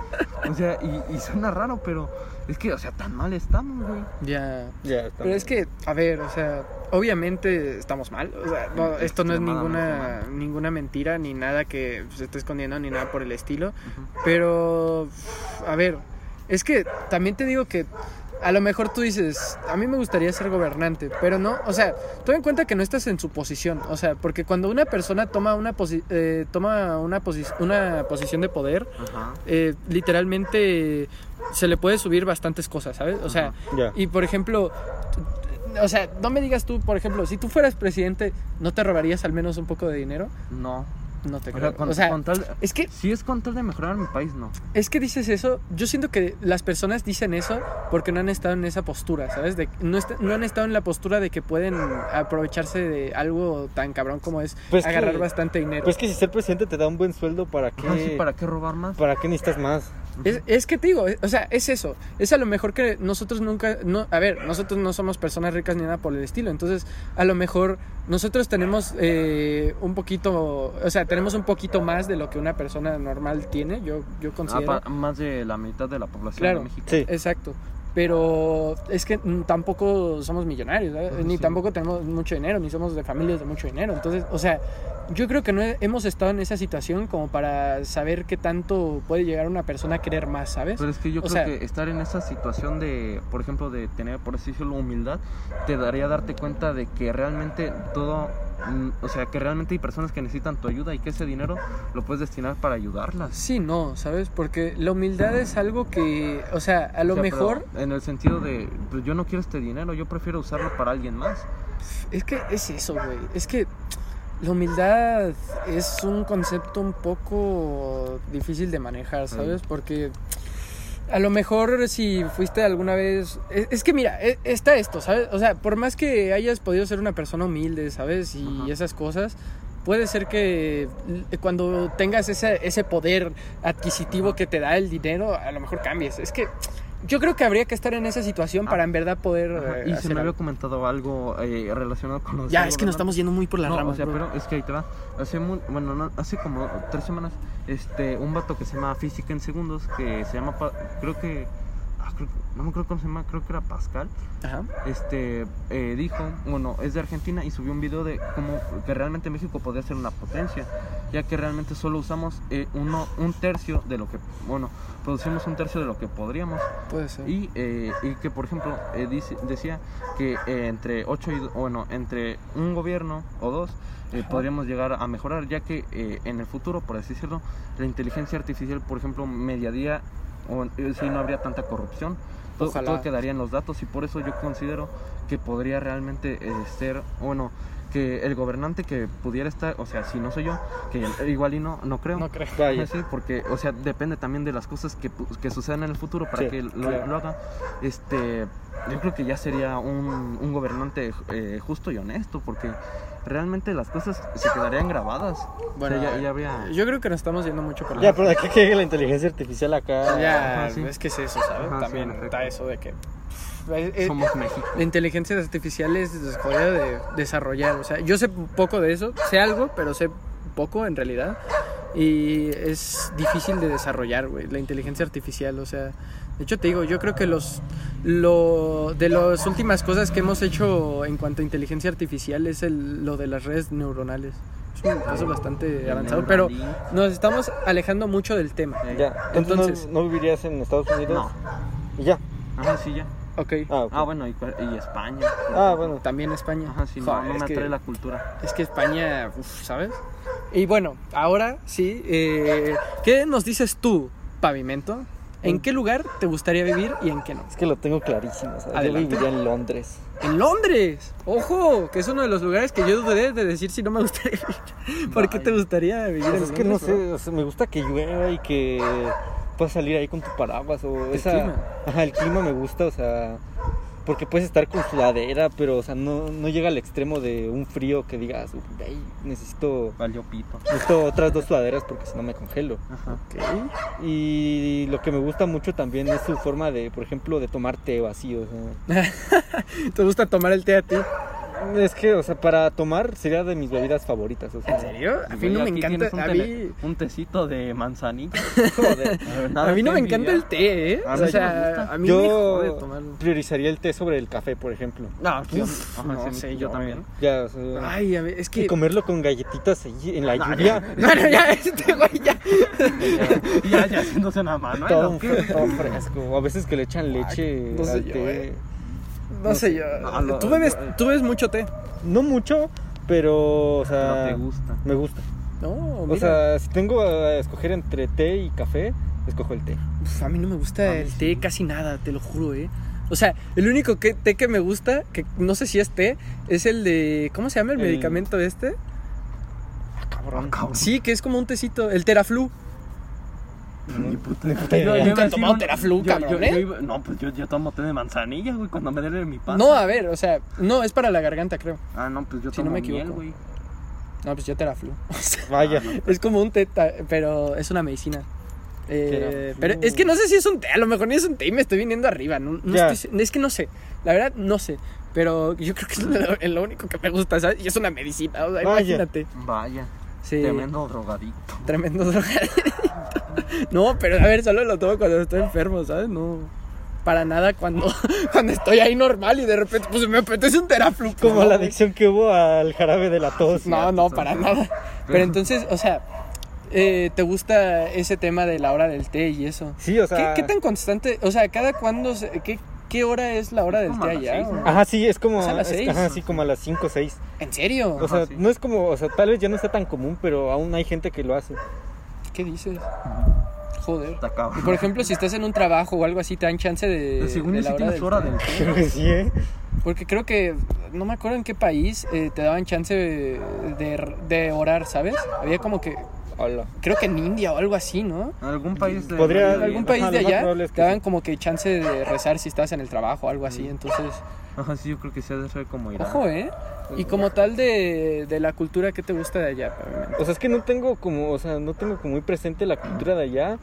S3: O sea, y, y suena raro, pero es que, o sea, tan mal estamos, güey.
S1: ya.
S2: Ya,
S1: Pero es que, a ver, o sea, obviamente estamos mal. O sea, no, esto no es ninguna, ninguna mentira, ni nada que se esté escondiendo, ni nada por el estilo.
S3: Ujú.
S1: Pero, a ver, es que también te digo que a lo mejor tú dices, a mí me gustaría ser gobernante, pero no, o sea, toma en cuenta que no estás en su posición, o sea, porque cuando una persona toma una, posi- eh, toma una, posi- una posición de poder,
S3: Ajá.
S1: eh, literalmente se le puede subir bastantes cosas, ¿sabes? O sea, y por ejemplo, o sea, no me digas tú, por ejemplo, si tú fueras presidente, ¿no te robarías al menos un poco de dinero?
S3: No.
S1: No te
S3: O
S1: creo.
S3: sea, con,
S1: o sea,
S3: con tal,
S1: es que
S3: si es con tal de mejorar mi país, no.
S1: es que dices eso, yo siento que las personas dicen eso porque no han estado en esa postura, ¿sabes? De, no, est- no han estado en la postura de que pueden aprovecharse de algo tan cabrón como es
S2: Pues que-
S1: agarrar bastante dinero.
S2: Pues que si ser presidente te da un buen sueldo, ¿para qué?
S3: Ajá, sí, ¿Para qué robar más?
S2: ¿Para qué necesitas más?
S1: Es, es que te digo, o sea, es eso. Es a lo mejor que nosotros nunca, no, a ver, nosotros no somos personas ricas ni nada por el estilo. Entonces, a lo mejor nosotros tenemos eh, un poquito, o sea, tenemos un poquito más de lo que una persona normal tiene. Yo, yo
S3: Ah,
S1: considero.
S3: más de la mitad de la población
S1: Claro.
S3: de México.
S2: Sí.
S1: Exacto. Pero es que mm, tampoco somos millonarios.
S3: Ajá,
S1: ni tampoco tenemos mucho dinero, ni somos de familias de mucho dinero. Entonces, o sea, yo creo que no he- hemos estado en esa situación como para saber qué tanto puede llegar una persona a querer más, ¿sabes?
S3: Pero es que yo
S1: O
S3: creo
S1: sea-
S3: que estar en esa situación de, por ejemplo, de tener, por así decirlo, humildad, te daría darte cuenta de que realmente todo, o sea, que realmente hay personas que necesitan tu ayuda y que ese dinero lo puedes destinar para ayudarlas.
S1: Sí, no, ¿sabes? Porque la humildad es algo que, o sea, a lo
S3: O sea, pero
S1: mejor
S3: En el sentido de, pues yo no quiero este dinero, yo prefiero usarlo para alguien más.
S1: es que es eso, güey. Es que la humildad es un concepto un poco difícil de manejar, ¿sabes? Porque a lo mejor si fuiste alguna vez... Es, es que mira, e- está esto, ¿sabes? O sea, por más que hayas podido ser una persona humilde, ¿sabes? Y
S3: Ajá.
S1: esas cosas, puede ser que cuando tengas ese, ese poder adquisitivo que te da el dinero, a lo mejor cambies. Es que yo creo que habría que estar en esa situación
S3: Ah.
S1: para en verdad poder...
S3: Ajá,
S1: eh,
S3: Y se me había
S1: algo.
S3: comentado algo eh, relacionado con los...
S1: Ya, es que nos estamos yendo muy por las
S3: no,
S1: ramas.
S3: o sea,
S1: bro.
S3: pero es que ahí te va. Hace, bueno, no, hace como tres semanas, este, un vato que se llama Física en Segundos, que se llama, Pa- creo que, ah, creo- no me acuerdo cómo se llama, creo que era Pascal,
S1: Ajá.
S3: este, eh, dijo, bueno, es de Argentina y subió un video de cómo que realmente México podría ser una potencia, ya que realmente solo usamos eh, uno, un tercio de lo que, bueno, producimos un tercio de lo que podríamos.
S1: Puede ser.
S3: Y, eh, y que, por ejemplo, eh, dice- decía que eh, entre 8 y, bueno, entre un gobierno o dos eh, podríamos llegar a mejorar, ya que en el futuro, por así decirlo, la inteligencia artificial, por ejemplo, mediodía, o eh, si no habría tanta corrupción, todo, todo quedaría en los datos y por eso yo considero que podría realmente eh, ser, bueno, que el gobernante que pudiera estar, o sea, si no soy yo, que igual y no, no creo.
S1: No creo.
S2: Vaya.
S3: Sí, porque, o sea, depende también de las cosas que, que sucedan en el futuro para
S2: Sí,
S3: que lo,
S2: claro.
S3: lo haga. Este, yo creo que ya sería un, un gobernante eh, justo y honesto, porque realmente las cosas se quedarían grabadas.
S1: Bueno,
S3: O sea, ya, ya habría.
S1: Yo creo que nos estamos yendo mucho por la
S2: Ya, pero de que llegue la inteligencia artificial acá.
S1: Ya,
S3: Ajá, sí.
S1: es que es eso, ¿sabes?
S3: Ajá,
S1: También está eso de que eh, eh,
S3: Somos México.
S1: la inteligencia artificial es jodida de desarrollar. O sea, yo sé poco de eso, sé algo, pero sé poco en realidad. Y es difícil de desarrollar, güey, la inteligencia artificial. O sea, de hecho te digo, yo creo que los lo de las últimas cosas que hemos hecho en cuanto a inteligencia artificial es el, lo de las redes neuronales. Es un paso bastante avanzado, pero nos estamos alejando mucho del tema.
S2: Ya, entonces,
S1: Entonces-
S2: ¿no, no vivirías en Estados Unidos?
S3: No.
S2: Y ya.
S3: Ajá, sí, ya.
S1: Ok.
S2: Ah, ok.
S3: Ah, bueno, y, y España.
S2: Ah, bueno.
S1: También España.
S3: Ajá, sí, no,
S1: Joder,
S3: no
S1: es
S3: me
S1: que-
S3: atrae la cultura.
S1: Es que España, uf, ¿sabes? Y bueno, ahora sí, eh, ¿qué nos dices tú, Pavimento? ¿En
S2: Mm.
S1: qué lugar te gustaría vivir y en qué no?
S2: Es que lo tengo clarísimo. ¿sabes? Yo
S1: Adelante.
S2: viviría en Londres.
S1: En Londres. Ojo, que es uno de los lugares que yo dudé de decir si no me gustaría vivir. ¿Por qué te gustaría vivir
S2: Pues
S1: en
S2: es que no
S1: Londres,
S2: sé, o sea, me gusta que llueva y que puedas salir ahí con tu paraguas o
S1: El
S2: esa...
S1: clima.
S2: Ajá, el clima me gusta, o sea, porque puedes estar con sudadera, pero o sea, no, no llega al extremo de un frío que digas, "Uy, ay, necesito,
S3: Valió pito.
S2: necesito otras dos sudaderas porque si no me congelo.
S3: Ajá.
S1: Ok.
S2: Y lo que me gusta mucho también es su forma de, por ejemplo, de tomar té o así, o sea,
S1: ¿Te gusta tomar el té a ti?
S2: Es que, o sea, para tomar sería de mis bebidas favoritas, o sea,
S1: ¿En serio? A mí no me encanta.
S3: Un,
S1: A mí,
S3: un tecito de manzanilla.
S2: joder.
S3: Nada
S1: a mí no me encanta el té, ¿eh?
S3: A
S1: O
S3: mí me
S1: sea,
S3: gusta.
S1: a mí me jode
S2: Yo
S1: tomarlo.
S2: priorizaría el té sobre el café, por ejemplo.
S3: No, yo,
S1: Uf,
S3: ajá,
S1: no
S3: sí,
S1: sé,
S3: yo
S1: yo
S3: también.
S2: Ya, o sea,
S1: Ay, a ver, es
S2: y
S1: que.
S2: comerlo con galletitas ahí en la
S3: No,
S2: lluvia.
S1: No, no, ya, este güey ya.
S3: ya, ya haciéndose una mano. ¿eh?
S2: Todo,
S3: ¿no?
S2: Todo fresco. O a veces que le echan leche
S1: no sé
S2: al
S1: yo,
S2: té.
S1: eh. No sé yo.
S3: No, no,
S1: tú, bebes,
S3: no.
S1: tú bebes mucho té.
S2: No mucho, pero, o sea,
S3: te gusta.
S2: me gusta.
S1: No,
S2: O
S1: mira.
S2: sea, si tengo a escoger entre té y café, escojo el té.
S1: Uf, a mí no me gusta
S3: A
S1: el
S3: sí.
S1: té casi nada, te lo juro, ¿eh? O sea, el único que, té que me gusta, que no sé si es té, es el de. ¿Cómo se llama el,
S2: El-
S1: medicamento este?
S2: Cabrón.
S3: cabrón.
S1: Sí, que es como un tecito, el Teraflu.
S3: Ni puta,
S2: Ni puta idea.
S1: Nunca he tomado Teraflu, cabrón, ¿eh?
S3: No, pues yo, yo tomo té de manzanilla, güey, cuando me duele mi panza.
S1: No, a ver, o sea, no, es para la garganta, creo.
S3: Ah, no, pues yo
S1: Si
S3: tomo
S1: no me
S3: miel, güey.
S1: No, pues yo Teraflu. O sea,
S2: Vaya.
S1: es como un té, pero es una medicina. Eh, pero es que no sé si es un té, a lo mejor ni es un té y me estoy viniendo arriba. No, no
S2: Ya.
S1: estoy- es que no sé, la verdad no sé. Pero yo creo que es lo, lo único que me gusta, ¿sabes? Y es una medicina, o sea,
S2: Vaya.
S1: imagínate.
S3: Vaya,
S1: Sí,
S3: tremendo drogadicto.
S1: tremendo drogadicto. No, pero a ver, solo lo tomo cuando estoy enfermo, ¿sabes? No, para nada cuando, cuando estoy ahí normal y de repente, pues me apetece un teraflu.
S2: Como
S1: no,
S2: la adicción que hubo al jarabe de la tos.
S1: No, no, para nada. Pero entonces, o sea, eh, ¿te gusta ese tema de la hora del té y eso?
S2: Sí, o
S1: ¿Qué,
S2: sea.
S1: qué tan constante? O sea, ¿cada cuándo? se- qué, ¿Qué hora es la hora del té allá?
S3: seis,
S1: o-
S3: ¿no?
S2: Ajá, sí, es como.
S1: Es a las
S2: es-
S1: seis.
S2: Ajá, sí, como a las 5 o 6.
S1: ¿En serio?
S2: O sea,
S3: sí.
S2: no es como. O sea, tal vez ya no está tan común, pero aún hay gente que lo hace.
S1: ¿Qué dices? Joder.
S3: Está cabrón.
S1: Y por ejemplo, si estás en un trabajo o algo así, te dan chance de.
S3: Según
S1: de la del
S3: hora
S1: té?
S3: del té.
S2: Creo que sí, ¿eh?
S1: Porque creo que, no me acuerdo en qué país eh, te daban chance de, de, de orar, ¿sabes? Había como que,
S2: Hola.
S1: creo que en India o algo así, ¿no?
S3: Algún país de.
S2: Podría-
S1: En
S3: de-
S1: algún país de allá
S2: es que
S1: te
S2: sí.
S1: como que chance de rezar si estás en el trabajo o algo así, entonces,
S3: Ajá, sí, yo creo que sí ha de ser como Irán.
S1: ojo, ¿eh? Y como tal de, de la cultura, ¿qué te gusta de allá?
S2: O sea, es que no tengo como, o sea, no tengo como muy presente la cultura de allá,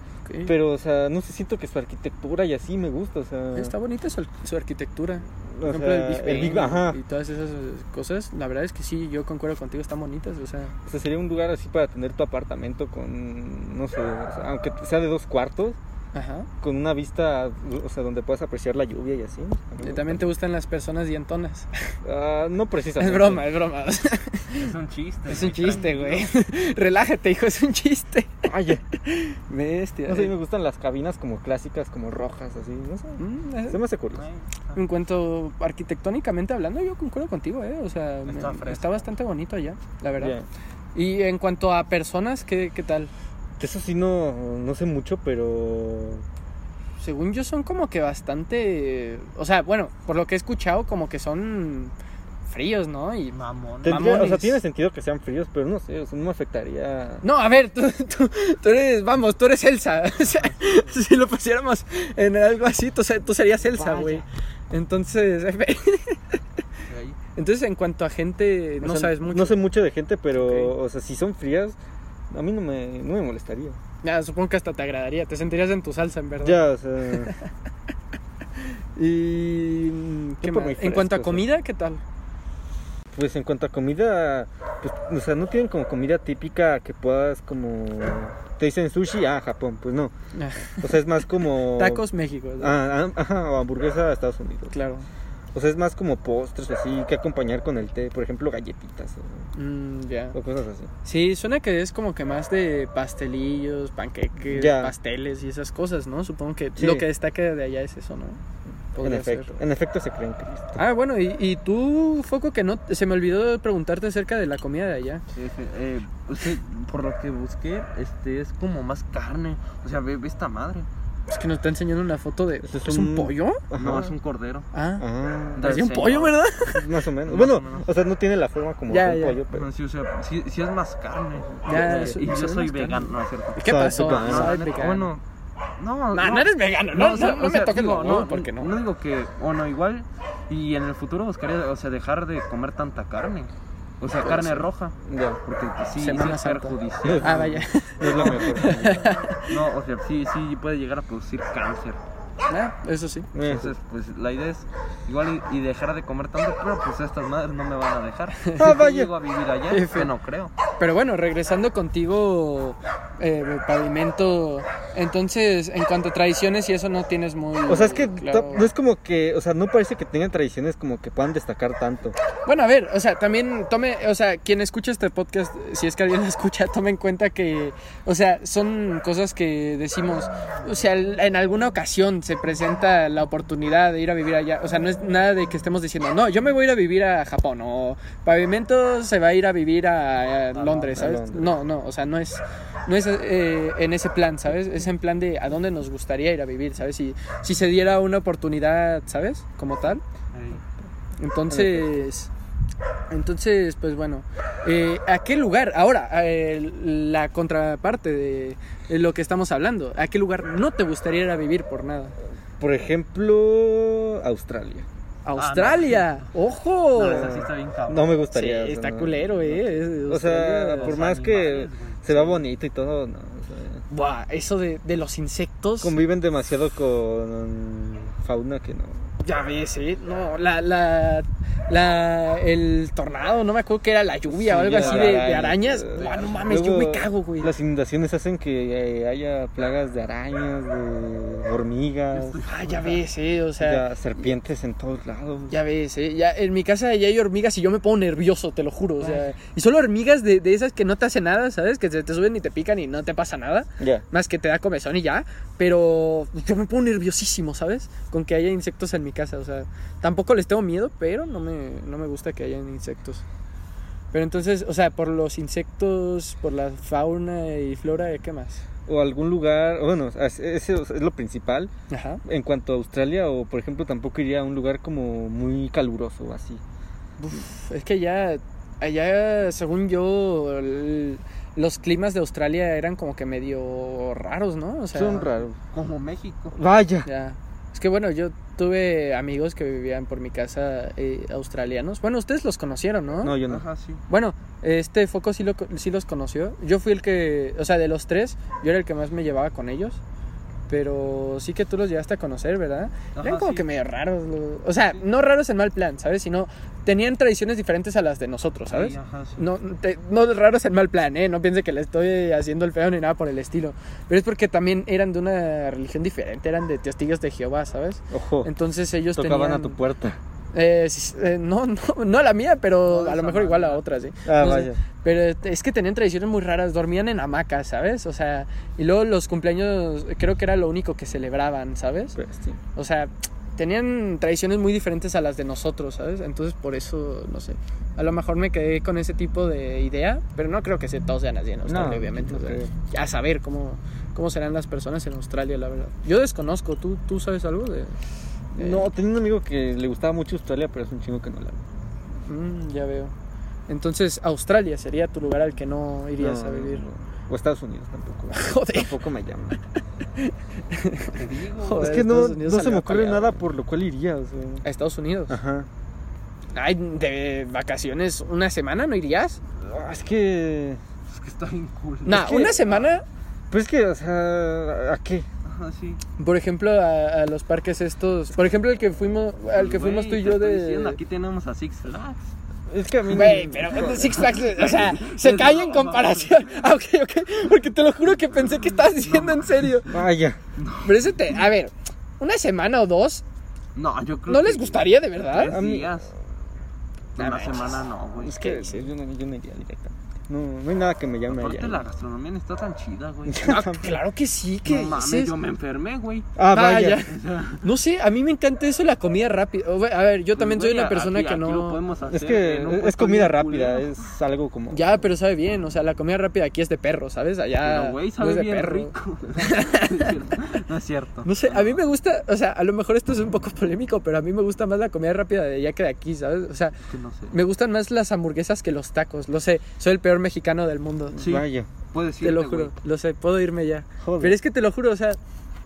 S2: Pero, o sea, no sé, siento que su arquitectura y así me gusta, o sea.
S1: Está bonita su, su arquitectura.
S2: o
S1: Por ejemplo,
S2: sea,
S1: el Big
S2: el Big-
S1: Bang y todas esas cosas. La verdad es que sí, yo concuerdo contigo, están bonitas. O sea,
S2: O sea, sería un lugar así para tener tu apartamento con, no sé, o sea, aunque sea de dos cuartos,
S1: ajá.
S2: con una vista, o sea, donde puedas apreciar la lluvia y así.
S1: Y también te
S2: gusta.
S1: gustan las personas dientonas.
S2: Ah, no precisamente.
S1: Es broma, es broma.
S3: Es un chiste.
S1: es un chiste, güey. Relájate, hijo, es un chiste.
S2: Vaya.
S1: Bestia.
S2: No sé, me gustan las cabinas como clásicas, como rojas, así, no sé.
S1: Mm, es-
S2: Se me hace curioso.
S1: En cuanto arquitectónicamente hablando, yo concuerdo contigo, ¿eh? O sea, me-
S3: Está
S1: bastante bonito allá, la verdad. Y en cuanto a personas, ¿qué, qué tal?
S2: De Eso sí no, no sé mucho, pero...
S1: Según yo son como que bastante... O sea, bueno, por lo que he escuchado, como que son fríos, ¿no? Y...
S3: Mamón.
S2: O sea,
S1: Mamones.
S2: tiene sentido que sean fríos, pero no sé, o sea, no me afectaría...
S1: No, a ver, tú, tú, tú eres, vamos, tú eres Elsa. O sea, si lo pusiéramos en algo así, tú, tú serías Elsa, güey. Entonces, entonces en cuanto a gente,
S2: O
S1: no
S2: sea,
S1: sabes mucho.
S2: No sé mucho de gente, pero, o sea, si son frías, a mí no me, no me molestaría.
S1: Ya, supongo que hasta te agradaría, te sentirías en tu salsa, en verdad.
S2: Ya, o sea...
S1: Y ¿qué más? en cuanto a comida, ¿qué tal?
S2: Pues en cuanto a comida, pues, o sea, no tienen como comida típica que puedas como... Te dicen sushi, ah, Japón, pues no. O sea, es más como...
S1: Tacos México. ¿no?
S2: Ah, ah, ajá, o hamburguesa Estados Unidos.
S1: Claro.
S2: O sea, es más como postres así que acompañar con el té, por ejemplo, galletitas o,
S1: Mm,
S2: o cosas así.
S1: Sí, suena que es como que más de pastelillos, panqueques, pasteles y esas cosas, ¿no? Supongo que
S2: Sí.
S1: lo que destaca de allá es eso, ¿no?
S2: En efecto,
S1: ser.
S2: en efecto se creen Cristo.
S1: Ah, bueno, y, y tú, Foco, que no se me olvidó preguntarte acerca de la comida de allá.
S3: Sí, sí, eh, por lo que busqué, este es como más carne. O sea, ve, ve esta madre.
S1: Es que nos está enseñando una foto de.
S2: Eso es
S1: ¿Es un
S2: un-
S1: pollo?
S2: Ajá.
S3: No, es un cordero.
S1: Ah,
S2: Ah,
S1: parecía un pollo, ¿verdad?
S2: más o menos.
S3: Más
S2: bueno,
S3: o menos.
S2: o sea, no tiene la forma como
S1: Ya,
S2: de un
S1: ya.
S2: pollo, pero...
S3: Ajá, Sí, o sea, sí, sí es más carne.
S1: Ya,
S3: Eh,
S1: eso-
S3: y yo soy vegano, no es cierto.
S1: ¿Qué pasó?
S2: vegano.
S3: No, bueno, no,
S1: No, no eres vegano, no,
S3: o sea,
S1: no, no
S3: o
S1: me
S3: sea,
S1: toques
S3: digo,
S1: huevos, porque no.
S3: No digo que, o no, igual, y en el futuro buscaría, o sea, dejar de comer tanta carne. O sea, carne roja.
S2: Ya,
S3: Porque sí, sí es perjudicial.
S1: Ah, vaya.
S2: no es lo mejor.
S3: No, o sea, sí, sí puede llegar a producir cáncer.
S1: Ah, eso sí.
S2: Eh,
S3: Entonces, pues la idea es igual y, y dejar de comer tanto, pero pues estas madres no me van a dejar. Si
S2: Ah,
S3: yo
S2: vaya.
S3: llego a vivir allá,
S1: F.
S3: que no creo.
S1: Pero bueno, regresando contigo, eh, pavimento. Entonces, en cuanto a tradiciones y eso, no tienes muy.
S2: O sea, es que
S1: claro.
S2: no es como que, o sea, no parece que tengan tradiciones como que puedan destacar tanto.
S1: Bueno, a ver, o sea, también tome, o sea, quien escucha este podcast, si es que alguien lo escucha, tome en cuenta que, o sea, son cosas que decimos, o sea, en alguna ocasión se presenta la oportunidad de ir a vivir allá, o sea, no es nada de que estemos diciendo, no, yo me voy a ir a vivir a Japón o Pavimento se va a ir a vivir a, a Londres,
S2: a
S1: ¿sabes?
S2: Londres.
S1: No, no, o sea, no es, no es eh, en ese plan, ¿sabes? Es en plan de a dónde nos gustaría ir a vivir, ¿sabes? Si, si se diera una oportunidad, ¿sabes? Como tal. Entonces, entonces, pues bueno, eh, ¿a qué lugar? Ahora, eh, la contraparte de, lo que estamos hablando, ¿a qué lugar no te gustaría ir a vivir por nada?
S2: Por ejemplo, Australia.
S1: Australia, ojo.
S3: No, esa sí está bien cabrón.
S2: No me
S1: Sí,
S2: gustaría. o sea,
S1: está
S2: no.
S1: culero, eh. es-
S2: O sea,
S1: Australia-
S2: por más que
S3: güey.
S2: se vea bonito y todo, no. o sea,
S1: Buah, eso de, de los insectos.
S2: conviven demasiado con fauna que no.
S1: Ya ves, ¿eh? No, la, la, la, el tornado, no me acuerdo que era la lluvia o
S2: Sí,
S1: algo así de, de arañas.
S2: eh,
S1: Buah, no mames,
S2: luego,
S1: yo me cago, güey.
S2: Las inundaciones hacen que eh, haya plagas de arañas, de hormigas,
S1: Ah, ya ves, ¿eh? O sea,
S2: ya serpientes en todos lados.
S1: ya ves, ¿eh? Ya, en mi casa ya hay hormigas y yo me pongo nervioso, te lo juro. O sea, y solo hormigas de, de esas que no te hacen nada, ¿sabes? Que se te suben y te pican y no te pasa nada.
S2: Ya.
S1: Más que te da comezón y ya. Pero yo me pongo nerviosísimo, ¿sabes? Con que haya insectos en mi casa. O sea, tampoco les tengo miedo, pero no me, no me gusta que hayan insectos. Pero entonces, o sea, por los insectos, por la fauna y flora, ¿qué más?
S2: O algún lugar, bueno, es- eso es lo principal.
S1: Ajá.
S2: En cuanto a Australia, o por ejemplo, tampoco iría a un lugar como muy caluroso o así.
S1: Uf, es que ya, allá, según yo, el- los climas de Australia eran como que medio raros, ¿no? O sea,
S2: Son raros.
S3: Como México.
S2: Vaya.
S1: Ya. Es que bueno, yo tuve amigos que vivían por mi casa eh, australianos. Bueno, ustedes los conocieron, ¿no?
S2: No, yo no.
S3: Ajá, sí.
S1: Bueno, este Foco sí, lo, sí los conoció. Yo fui el que, o sea, de los tres, yo era el que más me llevaba con ellos. Pero sí que tú los llegaste a conocer, ¿verdad?
S3: Ajá,
S1: Eran como
S3: sí.
S1: que medio raros. lo- O sea, no raros en mal plan, ¿sabes? Sino tenían tradiciones diferentes a las de nosotros, ¿sabes?
S3: Sí, ajá, sí.
S1: No, te- no raros en mal plan, ¿eh? No piense que le estoy haciendo el feo ni nada por el estilo. Pero es porque también eran de una religión diferente, eran de testigos de Jehová, ¿sabes?
S2: Ojo.
S1: Entonces ellos
S2: Tocaban
S1: tenían...
S2: a tu puerta.
S1: Eh, eh, no, no, no a la mía, pero
S3: No,
S1: a lo mejor igual a otras, ¿sí?
S2: Ah,
S1: No sé.
S2: vaya.
S1: Pero es que tenían tradiciones muy raras, dormían en hamacas, ¿sabes? O sea, y luego los cumpleaños creo que era lo único que celebraban, ¿sabes?
S2: Pues, sí.
S1: O sea, tenían tradiciones muy diferentes a las de nosotros, ¿sabes? Entonces por eso, no sé, a lo mejor me quedé con ese tipo de idea, pero no creo que se, todos sean así en Australia,
S2: No,
S1: obviamente.
S2: no
S1: o sea, a saber cómo, cómo serán las personas en Australia, la verdad. Yo desconozco, ¿tú, tú sabes algo de...? de-
S2: No, tenía un amigo que le gustaba mucho Australia, pero es un chingo que no la
S1: Mm, ya veo. Entonces, Australia sería tu lugar al que no irías
S2: No,
S1: a vivir.
S2: O Estados Unidos tampoco.
S1: Joder.
S2: Tampoco me llama.
S3: Te digo.
S1: Joder,
S2: es que no, no se me ocurre nada por lo cual iría. O sea.
S1: A Estados Unidos.
S2: Ajá.
S1: Ay, de vacaciones, ¿una semana no irías?
S2: Ah, Es que.
S3: Es que está bien cool.
S1: Nah,
S2: que-
S1: una semana.
S2: Pues es que, o sea, ¿a qué?
S3: así.
S1: Por ejemplo, a, a los parques estos. Por ejemplo, el que fuimos, al que fuimos tú y yo
S3: estoy
S1: de.
S3: diciendo, aquí tenemos a Six Flags.
S2: Es que a mí
S1: Güey, pero Six Flags, o sea, se cae en comparación. Ah, ok, ok. Porque te lo juro que pensé que estabas diciendo en serio.
S2: Vaya.
S1: Pero ese te. A ver, una semana o dos,
S3: No, yo creo
S1: ¿no
S3: que
S1: les gustaría de
S3: Tres
S1: verdad?
S2: A mí-
S3: días.
S1: No
S3: Una semana no, güey.
S2: Es que yo no, yo no iría directamente. No, no hay nada que me llame
S3: Aparte
S2: allá.
S3: la gastronomía no está tan chida, güey.
S1: Ah, claro que sí, que
S3: No mames, yo me enfermé, güey.
S2: Ah,
S1: Ah,
S2: vaya.
S1: ya. No sé, a mí me encanta eso, la comida rápida. A ver, yo también soy una persona
S3: aquí-
S1: que
S3: aquí lo
S1: no.
S3: podemos hacer
S2: Es que es comida rápida,
S3: culero.
S2: es algo como...
S1: Ya, pero sabe bien, o sea, la comida rápida aquí es de perro, ¿sabes? Allá
S3: Pero, güey,
S1: no
S3: sabe
S1: es de
S3: bien
S1: perro.
S3: rico. No es cierto, no es cierto.
S1: No sé, a mí me gusta, o sea, a lo mejor esto es un poco polémico, pero a mí me gusta más la comida rápida de allá que de aquí, ¿sabes? O sea,
S3: Es que no sé.
S1: me gustan más las hamburguesas que los tacos, lo sé, soy el peor mexicano del mundo.
S3: Sí,
S2: Vaya.
S3: puedes
S1: Te lo
S3: irte,
S1: juro, lo sé, puedo irme ya.
S2: Joder.
S1: Pero es que te lo juro, o sea,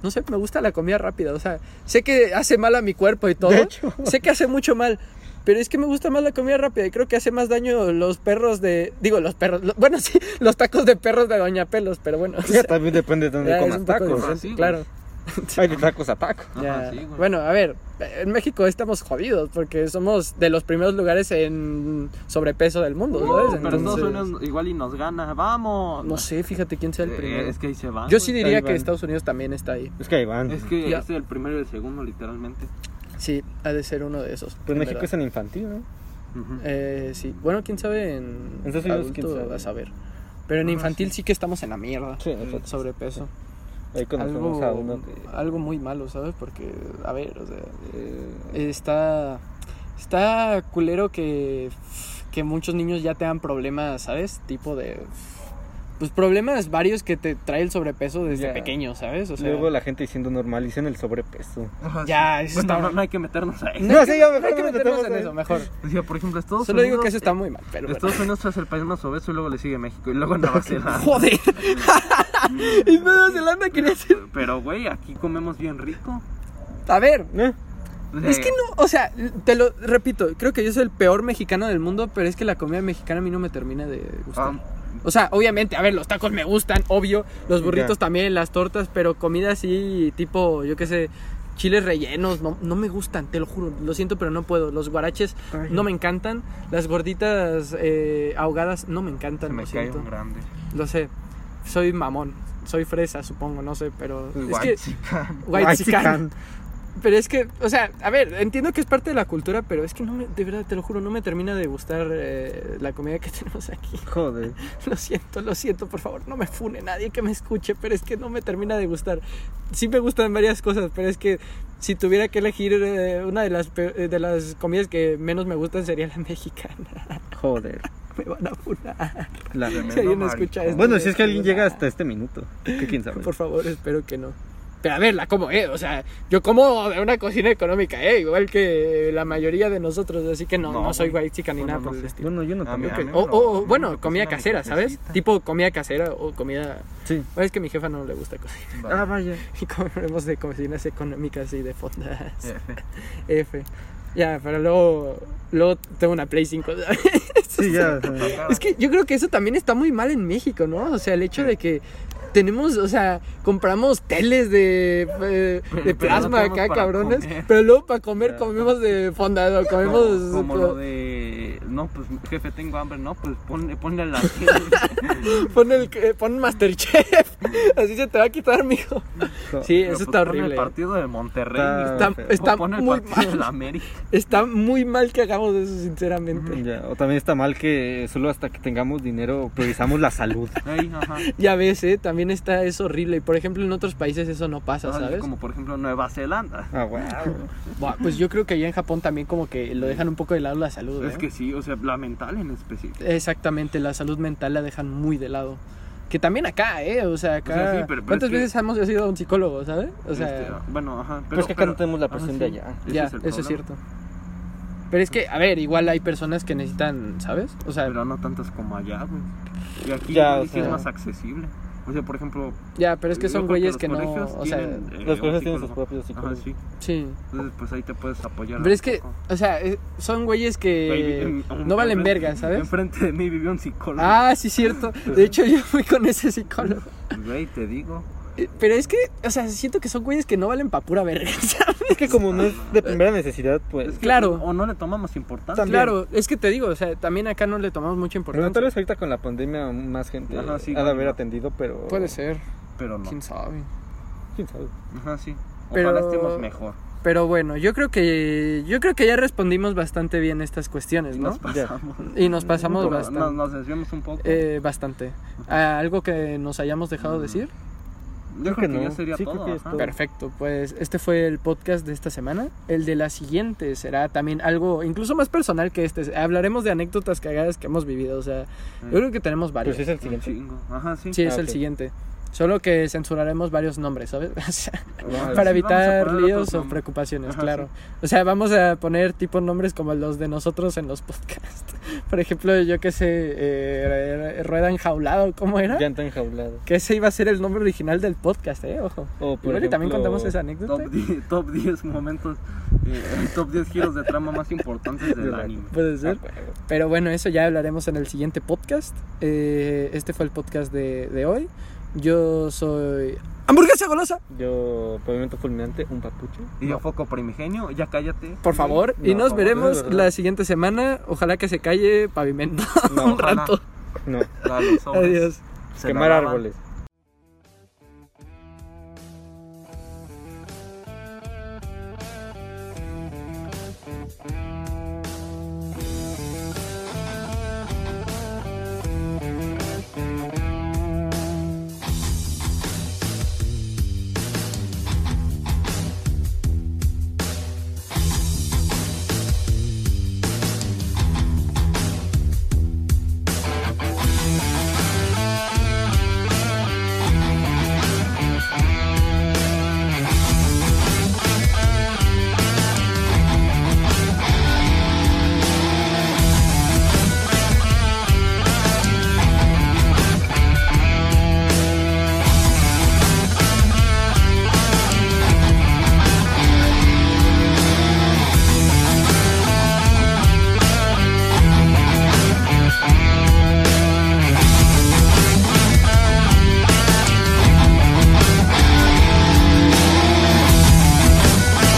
S1: no sé, me gusta la comida rápida, o sea, sé que hace mal a mi cuerpo y todo.
S2: De hecho.
S1: Sé que hace mucho mal. Pero es que me gusta más la comida rápida y creo que hace más daño los perros de... Digo, los perros... lo- bueno, sí, los tacos de perros de Doña Pelos, pero bueno. o
S2: Ya
S1: sea,
S2: también depende de dónde comas tacos.
S1: diferente,
S3: Ah, sí,
S1: claro.
S2: Hay de tacos a tacos.
S3: Ajá,
S1: Ya.
S3: sí, güey.
S1: Bueno, a ver, en México estamos jodidos porque somos de los primeros lugares en sobrepeso del mundo, ¿sabes?
S3: Uh, pero Estados
S1: Entonces,
S3: Unidos igual y nos gana. ¡Vamos!
S1: no sé, fíjate quién sea el
S3: Eh,
S1: primero.
S3: Es que ahí se van.
S1: Yo sí
S3: güey.
S1: diría que. Estados Unidos también está ahí.
S2: Es que ahí van.
S3: Es que
S1: Ya.
S3: es el primero y el segundo, literalmente.
S1: Sí, ha de ser uno de esos.
S2: Pues México
S1: verdad.
S2: es en infantil, ¿no?
S1: Eh, sí, bueno, quién sabe en,
S2: En Estados Unidos,
S1: adulto,
S2: quién sabe.
S1: vas a ver. Pero en infantil sí. que estamos en la mierda.
S2: Sí.
S1: Sobrepeso.
S2: Ahí conocemos
S1: Algo,
S2: a uno que...
S1: algo muy malo, ¿sabes? Porque, a ver, o sea,
S2: eh,
S1: está está culero que que muchos niños ya tengan problemas, ¿sabes? Tipo de pues problemas varios que te trae el sobrepeso desde
S2: Ya.
S1: pequeño, ¿sabes? O sea,
S2: Luego la gente diciendo normalicen el sobrepeso.
S1: ya eso
S3: Bueno,
S1: está
S3: no, no hay que meternos ahí.
S1: no, hay
S2: sí,
S1: que-
S2: ya
S1: no
S2: mejor
S1: hay que
S2: no nos
S1: meternos
S2: metemos
S1: en eso, mejor.
S3: O sea, por ejemplo, Estados
S1: Solo
S3: Unidos.
S1: digo que eso está muy mal, pero bueno.
S3: Estados Unidos es el país más obeso y luego le sigue México y luego Nueva Zelanda.
S1: Joder. y Nueva Zelanda quería decir.
S3: Pero, güey, aquí comemos bien rico.
S1: A ver,
S2: ¿Eh?
S1: Es que no, o sea, te lo repito, creo que yo soy el peor mexicano del mundo, pero es que la comida mexicana a mí no me termina de gustar.
S3: Ah,
S1: O sea, obviamente, a ver, los tacos me gustan, obvio, los burritos
S2: Ya.
S1: también, las tortas, pero comida así, tipo, yo qué sé, chiles rellenos, no, no me gustan, te lo juro, lo siento, pero no puedo. Los guaraches
S2: Ay.
S1: no me encantan, las gorditas eh, ahogadas no me encantan,
S3: se me
S1: lo
S3: cae
S1: siento.
S3: un grande.
S1: Lo sé, soy mamón, soy fresa, supongo, no sé, pero es
S3: White
S1: que...
S3: chican.
S1: White
S2: White
S1: chican.
S2: chican.
S1: Pero es que, o sea, a ver, entiendo que es parte de la cultura, pero es que no me, de verdad, te lo juro, no me termina de gustar eh, la comida que tenemos aquí.
S2: Joder.
S1: Lo siento, lo siento, por favor, no me fune nadie que me escuche, pero es que no me termina de gustar. Sí me gustan varias cosas, pero es que si tuviera que elegir eh, una de las, eh, de las comidas que menos me gustan sería la mexicana.
S2: Joder.
S1: Me van a funar.
S2: La-
S1: Si alguien escucha esto.
S2: Bueno, si es que alguien
S1: funar.
S2: llega hasta este minuto. ¿Qué quién sabe?
S1: Por favor, espero que no. Pero a ver, la como, ¿eh? O sea, yo como de una cocina económica, ¿eh? Igual que la mayoría de nosotros, así que no, no,
S3: No,
S1: soy
S3: güey.
S1: white chica ni
S3: Bueno,
S1: nada
S3: no
S1: por el estilo.
S2: Bueno, yo no también.
S3: mí-
S1: O, o- o, bueno, comida casera, ¿sabes? Tipo comida casera o comida...
S2: Sí.
S1: Es que a mi jefa no le gusta cocinar.
S2: Ah, vaya.
S1: Y comemos de cocinas económicas y de fondas.
S3: F.
S1: F. Ya, pero luego, luego tengo una Play 5. ¿sabes?
S2: Sí, ya. o sea,
S1: Es que yo creo que eso también está muy mal en México, ¿no? O sea, el hecho de que tenemos, o sea, compramos teles de, eh, de plasma
S3: no
S1: acá, cabrones.
S3: comer.
S1: Pero luego para comer
S2: Ya.
S1: comemos de fondado, comemos...
S3: Como, como lo de. No, pues jefe, tengo hambre. No, pues ponle, ponle la.
S1: Pon, el, eh, pon Masterchef. Así se te va a quitar, mijo. Sí,
S3: Pero,
S1: eso
S3: pues,
S1: está horrible.
S3: El partido de Monterrey.
S2: Está-
S1: Está, está muy
S3: partido de la
S1: mal.
S3: América.
S1: Está muy mal que hagamos eso, sinceramente.
S2: ya. O también está mal que solo hasta que tengamos dinero priorizamos la salud.
S3: Ajá.
S1: Ya ves, ¿eh? También está, es horrible. Y por ejemplo, en otros países eso no pasa,
S3: Ajá,
S1: ¿sabes?
S3: Como por ejemplo Nueva Zelanda.
S2: Ah, wow.
S1: Pues yo creo que allá en Japón también como que lo dejan un poco de lado la salud.
S3: Es
S1: ¿eh?
S3: que sí, o sea, la mental en específico.
S1: Exactamente, la salud mental la dejan muy de lado. Que también acá, ¿eh? O sea, acá...
S3: O sea, sí, pero- pero
S1: ¿Cuántas
S3: que-
S1: veces hemos ido a un psicólogo, ¿sabes? O sea,
S3: Este, bueno, ajá. Pero,
S2: Pero es que acá
S3: pero-
S2: no tenemos la
S3: ajá,
S2: presión
S3: sí,
S2: de allá.
S1: ya,
S3: es
S1: eso es cierto. Pero es que, a ver, igual hay personas que necesitan, ¿sabes? O sea,
S3: Pero no tantas como allá, güey. Y aquí
S2: Ya, o
S3: es más accesible. O sea, por ejemplo.
S1: ya, pero es que son güeyes
S3: los
S1: que no... O sea,
S3: tienen, eh,
S2: Los colegios tienen sus propios
S3: Ajá,
S2: psicólogos.
S3: sí.
S1: sí.
S3: Entonces, pues ahí te puedes apoyar.
S1: Pero es que,
S3: poco.
S1: o sea, son güeyes que
S3: en-
S1: no valen verga, ¿sabes?
S3: Enfrente de mí vivió un psicólogo.
S1: Ah, sí, cierto. De hecho, yo fui con ese psicólogo.
S3: Güey, te digo.
S1: Eh, Pero es que, o sea, siento que son güeyes que no valen pa' pura verga, ¿sabes?
S2: Es que como no es de primera necesidad, pues...
S3: Es que-
S1: Claro.
S3: O no le tomamos importancia.
S2: También.
S1: Claro, es que te digo, o sea, también acá no le tomamos mucha
S2: Bueno, tal
S1: importancia.
S2: vez ahorita con la pandemia más gente
S3: Ajá, sí,
S2: ha de haber atendido, pero...
S1: Puede ser,
S3: Pero no.
S1: quién sabe.
S2: ¿Quién sabe?
S3: Ajá, sí.
S1: Pero-
S3: Ojalá estemos mejor.
S1: Pero bueno, yo creo que yo creo que ya respondimos bastante bien estas cuestiones,
S3: Y
S1: ¿no?
S3: nos
S2: Ya.
S3: pasamos.
S1: Y nos pasamos
S3: Nos-
S1: bastante.
S3: Nos, nos desviamos un poco.
S1: Eh, bastante. ¿Algo que nos hayamos dejado decir?
S3: Yo creo que,
S2: no.
S3: ya sería
S2: Sí, creo
S3: todo.
S2: que es
S3: ajá.
S2: todo.
S1: Perfecto, pues este fue el podcast de esta semana. El de la siguiente será también algo incluso más personal que este. Hablaremos de anécdotas cagadas que hemos vivido. O sea, yo creo que tenemos varios.
S2: Pues es el siguiente.
S3: Ajá, sí.
S1: Sí, es
S2: Ah,
S1: el siguiente. Solo que censuraremos varios nombres, ¿sabes? O sea,
S3: Ah,
S1: para
S3: sí,
S1: evitar líos o preocupaciones,
S3: Ajá,
S1: claro. O sea, vamos a poner tipo nombres como los de nosotros en los podcasts. Por ejemplo, yo que sé, eh, Rueda Enjaulado, ¿cómo era?
S2: Llanta enjaulada.
S1: Que ese iba a ser el nombre original del podcast, ¿eh? Ojo.
S2: O por
S1: Igual y también
S2: ejemplo,
S1: contamos esa anécdota.
S3: Top 10, top 10 momentos, eh, top 10 giros de trama más importantes del
S2: Del
S3: anime.
S1: Puede ser.
S2: Ah, bueno.
S1: Pero bueno, eso ya hablaremos en el siguiente podcast. Eh, este fue el podcast de, de hoy. Yo soy... ¡Hamburguesa golosa!
S2: Yo, pavimento fulminante, un papucho.
S3: Y yo foco primigenio, ya cállate.
S1: Por favor. y
S2: No,
S1: nos
S2: favor,
S1: veremos la siguiente semana. Ojalá que se calle pavimento
S2: No,
S1: un
S3: ojalá.
S1: rato.
S2: No,
S3: Dale.
S1: Adiós.
S3: Se
S2: quemar árboles.